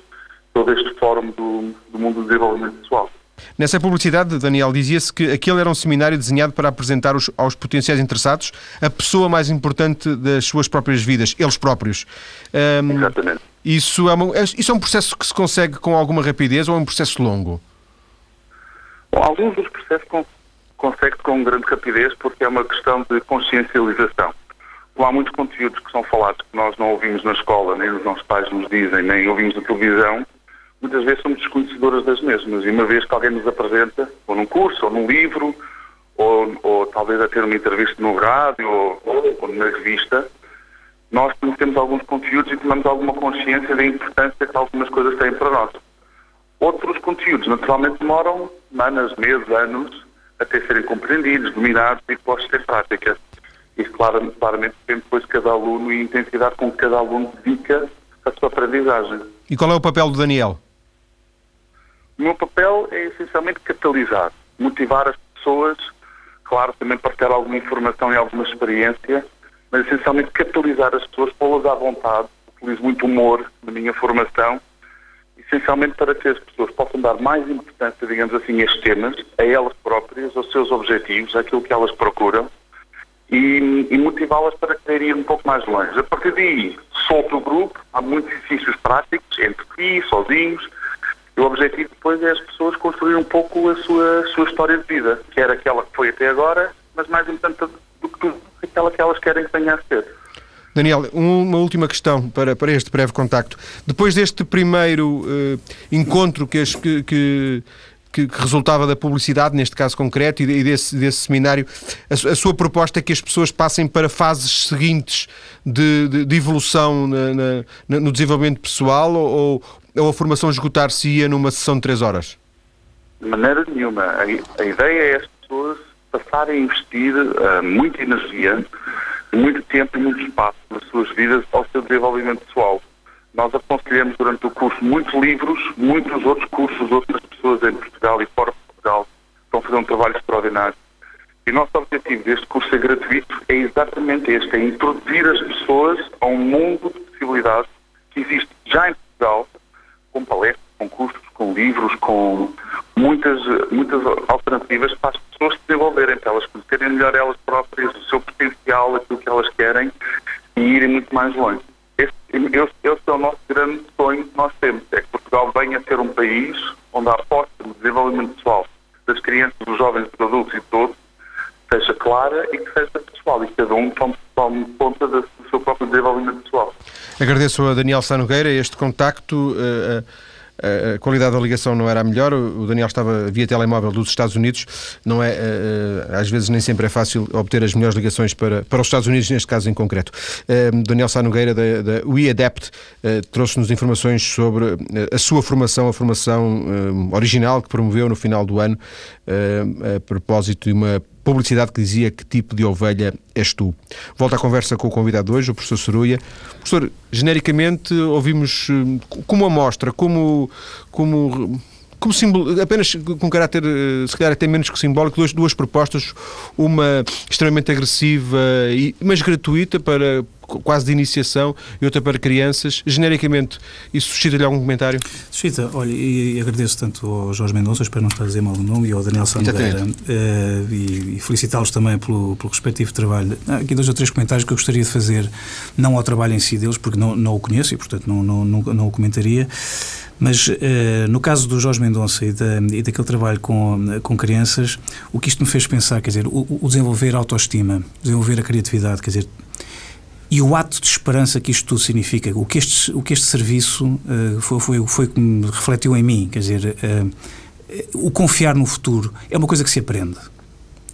todo este fórum do, do mundo do desenvolvimento pessoal. Nessa publicidade, Daniel, dizia-se que aquele era um seminário desenhado para apresentar os, aos potenciais interessados a pessoa mais importante das suas próprias vidas, eles próprios. Um, Exatamente. Isso é, uma, isso é um processo que se consegue com alguma rapidez ou é um processo longo? Bom, alguns dos processos con consegue com grande rapidez porque é uma questão de consciencialização. Como há muitos conteúdos que são falados que nós não ouvimos na escola, nem os nossos pais nos dizem, nem ouvimos na televisão, muitas vezes somos desconhecedoras das mesmas. E uma vez que alguém nos apresenta, ou num curso, ou num livro, ou, ou talvez a ter uma entrevista no rádio, ou, ou, ou na revista, nós conhecemos alguns conteúdos e tomamos alguma consciência da importância que algumas coisas têm para nós. Outros conteúdos, naturalmente, demoram semanas, meses, anos, até serem compreendidos, dominados e postos em prática. Isso claramente, claramente depende depois de cada aluno e a intensidade com que cada aluno dedica a sua aprendizagem. E qual é o papel do Daniel? O meu papel é essencialmente catalisar, motivar as pessoas, claro, também partilhar alguma informação e alguma experiência, mas essencialmente catalisar as pessoas, pô-las à vontade. Utilizo muito humor na minha formação, essencialmente para que as pessoas possam dar mais importância, digamos assim, a estes temas, a elas próprias, aos seus objetivos, àquilo que elas procuram e, e motivá-las para querer ir um pouco mais longe. A partir daí, solto o grupo, há muitos exercícios práticos, entre si, sozinhos, e o objetivo depois é as pessoas construírem um pouco a sua, sua história de vida, que era aquela que foi até agora, mas mais importante do que tudo, aquela que elas querem que venha a ser. Daniel, uma última questão para, para este breve contacto. Depois deste primeiro uh, encontro que, que, que que, que, resultava da publicidade, neste caso concreto, e, desse, desse seminário, a, a, sua proposta é que as pessoas passem para fases seguintes de, de, de evolução na, na, no desenvolvimento pessoal ou, ou a formação esgotar-se-ia numa sessão de três horas? De maneira nenhuma. A, a ideia é as pessoas passarem a investir uh, muita energia, muito tempo e muito espaço nas suas vidas ao seu desenvolvimento pessoal. Nós aconselhamos durante o curso muitos livros, muitos outros cursos, outras pessoas em Portugal e fora de Portugal estão a fazer um trabalho extraordinário. E o nosso objetivo deste curso ser gratuito é exatamente este, é introduzir as pessoas a um mundo de possibilidades que existe já em Portugal, com palestras, com cursos, com livros, com muitas, muitas alternativas para as pessoas se desenvolverem, para elas conhecerem melhor elas próprias, o seu potencial, aquilo que elas querem e irem muito mais longe. Esse, esse, é o nosso grande sonho que nós temos, é que Portugal venha a ser um país onde a aposta no desenvolvimento pessoal das crianças, dos jovens, dos adultos e de todos seja clara e que seja pessoal e cada um tome, tome conta do seu próprio desenvolvimento pessoal. Agradeço a Daniel Sanogueira este contacto. Uh, uh a qualidade da ligação não era a melhor, o Daniel estava via telemóvel dos Estados Unidos, não é, às vezes nem sempre é fácil obter as melhores ligações para, para os Estados Unidos, neste caso em concreto. Daniel Sá Nogueira, da, da WeAdapt, trouxe-nos informações sobre a sua formação, a formação original que promoveu no final do ano, a propósito de uma publicidade que dizia que tipo de ovelha és tu. Volto à conversa com o convidado hoje, o professor Ceruia. Professor, genericamente ouvimos eh, como amostra, como, como como simbolo, apenas com caráter, eh, se calhar até menos que simbólico, duas, duas propostas, uma extremamente agressiva, mas gratuita para quase de iniciação e outra para crianças. Genericamente, isso suscita-lhe algum comentário? Suscita, olha, e, agradeço tanto ao Jorge Mendonça, espero não estar a dizer mal o nome, e ao Daniel Sandeira, uh, e, e felicitá-los também pelo, pelo respectivo trabalho. Há aqui dois ou três comentários que eu gostaria de fazer, não ao trabalho em si deles, porque não, não o conheço e, portanto, não, não, não, não o comentaria, mas uh, no caso do Jorge Mendonça e, da, e daquele trabalho com, com crianças, o que isto me fez pensar, quer dizer, o, o desenvolver a autoestima, desenvolver a criatividade, quer dizer, e o ato de esperança que isto tudo significa, o que este, o que este serviço uh, foi, foi, foi que me refletiu em mim, quer dizer, uh, o confiar no futuro é uma coisa que se aprende.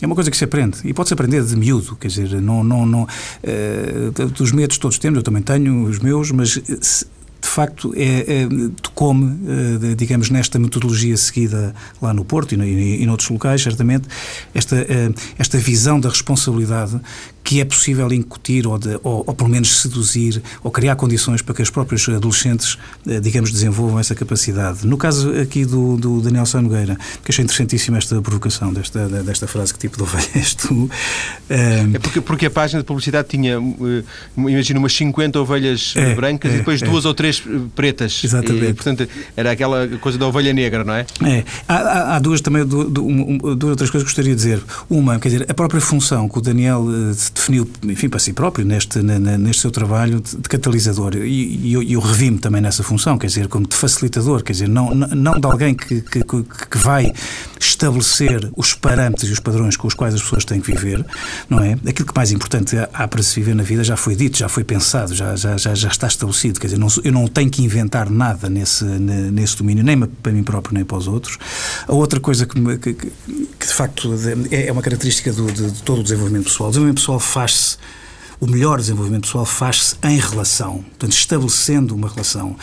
É uma coisa que se aprende. E pode-se aprender de miúdo, quer dizer, não, não, não, uh, os medos todos temos, eu também tenho os meus, mas se, de facto, é, é, eh, digamos, nesta metodologia seguida lá no Porto e, e, e noutros locais, certamente, esta, eh, esta visão da responsabilidade que é possível incutir ou, de, ou, ou, pelo menos seduzir ou criar condições para que os próprios adolescentes, eh, digamos, desenvolvam essa capacidade. No caso aqui do, do Daniel Sá Nogueira, que achei interessantíssima esta provocação desta, desta frase, que tipo de ovelha és tu? Um... É porque, porque a página de publicidade tinha, imagina, umas 50 ovelhas é, brancas é, e depois é. duas ou três pretas. Exatamente. E, portanto, era aquela coisa da ovelha negra, não é? É. Há, há, há duas também, duas, duas outras coisas que gostaria de dizer. Uma, quer dizer, a própria função que o Daniel definiu, enfim, para si próprio, neste, neste seu trabalho de, catalisador. E, eu, eu revi-me também nessa função, quer dizer, como de facilitador, quer dizer, não, não de alguém que, que, que vai estabelecer os parâmetros e os padrões com os quais as pessoas têm que viver, não é? Aquilo que mais importante há para se viver na vida já foi dito, já foi pensado, já, já, já, já está estabelecido, quer dizer, não, eu não tenho que inventar nada nesse, nesse domínio, nem para mim próprio, nem para os outros. A outra coisa que, que, que de facto é, é uma característica do, de, de todo o desenvolvimento pessoal, o desenvolvimento pessoal faz-se o melhor desenvolvimento pessoal faz-se em relação, portanto, estabelecendo uma relação.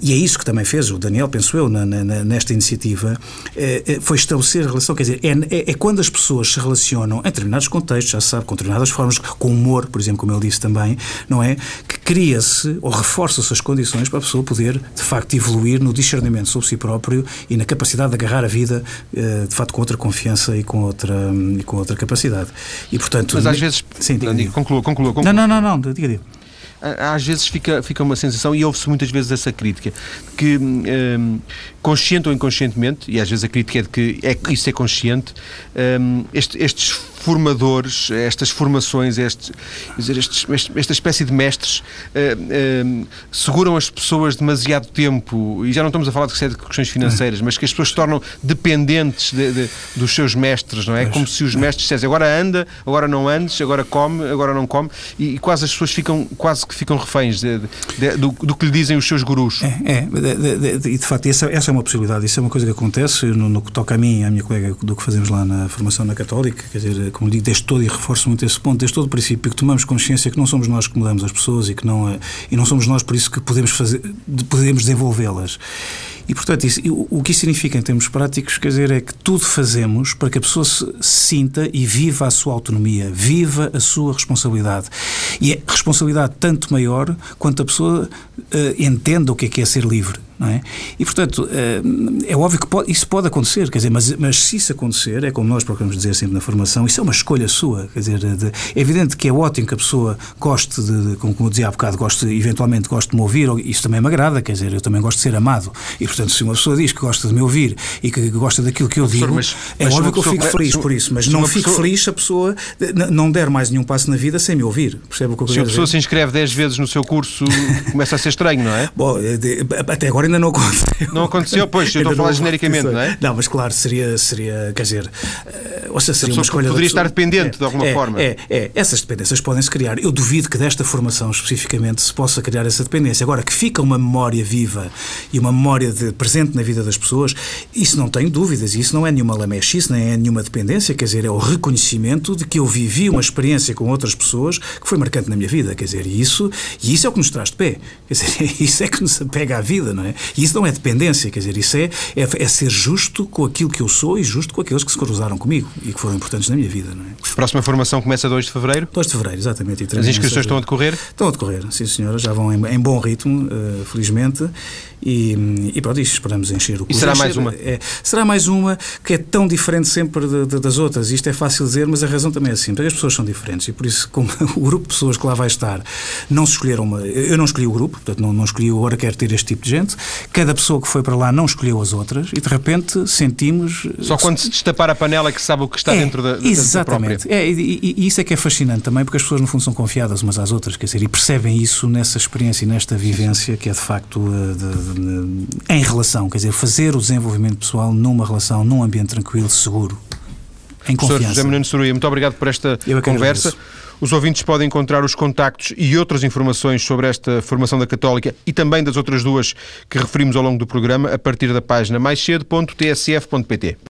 e é isso que também fez o Daniel, penso eu, na, na, nesta iniciativa, eh, eh, foi estabelecer a relação, quer dizer, é, é, é, quando as pessoas se relacionam em determinados contextos, já se sabe, com determinadas formas, com humor, por exemplo, como ele disse também, não é? Que cria-se ou reforça-se as condições para a pessoa poder, de facto, evoluir no discernimento sobre si próprio e na capacidade de agarrar a vida, eh, de facto, com outra confiança e com outra, e com outra capacidade. E, portanto... Mas às vezes... Sim, diga, diga conclua, conclua, conclua. Não, não, não, não diga, diga às vezes fica, fica uma sensação, e ouve-se muitas vezes essa crítica, que um, consciente ou inconscientemente, e às vezes a crítica é de que é, isso é consciente, um, este, estes formadores, estas formações, estes, dizer, estes, esta espécie de mestres uh, uh, seguram as pessoas demasiado tempo, e já não estamos a falar de questões financeiras, mas que as pessoas se tornam dependentes de, de, dos seus mestres, não é? Como se os mestres dissessem agora anda, agora não andes, agora come, agora não come, e, e quase as pessoas ficam, quase que ficam reféns de, do, do, que lhe dizem os seus gurus. É, é e de, facto essa, essa, é uma possibilidade, isso é uma coisa que acontece no, no que toca a mim e à minha colega do que fazemos lá na formação na Católica, quer dizer, como digo, desde todo, e reforço muito esse ponto, desde todo o princípio que tomamos consciência que não somos nós que mudamos as pessoas e que não, é, e não somos nós por isso que podemos, fazer, podemos desenvolvê-las. E, portanto, isso, o que isso significa em termos práticos, quer dizer, é que tudo fazemos para que a pessoa se sinta e viva a sua autonomia, viva a sua responsabilidade. E é responsabilidade tanto maior quanto a pessoa uh, entenda o que é, que é ser livre não é? E, portanto, eh, é óbvio que pode, isso pode acontecer, quer dizer, mas, mas se isso acontecer, é como nós procuramos dizer sempre na formação, isso é uma escolha sua, quer dizer, de, é evidente que é ótimo que a pessoa goste de, de como, eu dizia há bocado, goste, eventualmente goste de me ouvir, isso também me agrada, quer dizer, eu também gosto de ser amado, e, portanto, se uma pessoa diz que gosta de me ouvir e que gosta daquilo que eu digo, mas, é mas óbvio que eu fico feliz por isso, mas não fico pessoa... feliz se a pessoa não der mais nenhum passo na vida sem me ouvir, percebe o que eu Se a pessoa dizer? se inscreve 10 vezes no seu curso, começa a ser estranho, não é? Bom, até agora ainda não aconteceu. Não aconteceu, pois, eu estou a falar genericamente, não é? Não, mas claro, seria, seria quer dizer, uh, ou seja, seria uma escolha. Poderia estar dependente é, de alguma é, forma. É, é, essas dependências podem-se criar. Eu duvido que desta formação especificamente se possa criar essa dependência. Agora, que fica uma memória viva e uma memória de, presente na vida das pessoas, isso não tenho dúvidas, isso não é nenhuma lamechice, nem é nenhuma dependência, quer dizer, é o reconhecimento de que eu vivi uma experiência com outras pessoas que foi marcante na minha vida, quer dizer, e isso, e isso é o que nos traz de pé, quer dizer, isso é que nos apega à vida, não é? E isso não é dependência, quer dizer, isso é, é, é, ser justo com aquilo que eu sou e justo com aqueles que se cruzaram comigo e que foram importantes na minha vida. Não é? A próxima formação começa 2 de fevereiro? 2 de fevereiro, exatamente. As inscrições estão a decorrer? Estão a decorrer, sim senhora, já vão em, em bom ritmo, uh, felizmente. E, e pronto, isto esperamos encher o curso. E será mais uma? É, será mais uma que é tão diferente sempre de, de, das outras. Isto é fácil dizer, mas a razão também é assim. As pessoas são diferentes e por isso, como o grupo de pessoas que lá vai estar não se escolheram uma. Eu não escolhi o grupo, portanto, não, não escolhi agora quero ter este tipo de gente. Cada pessoa que foi para lá não escolheu as outras e de repente sentimos. Só quando se destapar a panela é que sabe o que está é, dentro da, da Exatamente. Da é, e, e, isso é que é fascinante também, porque as pessoas no fundo são confiadas umas às outras, quer dizer, e percebem isso nessa experiência e nesta vivência que é de facto eh, de, de, em relação, quer dizer, fazer o desenvolvimento pessoal numa relação, num ambiente tranquilo, seguro, em confiança. Professor José Menino Soruia, muito obrigado por esta conversa. Agradeço. Os ouvintes podem encontrar os contactos e outras informações sobre esta formação da Católica e também das outras duas que referimos ao longo do programa a partir da página maiscedo.tsf.pt.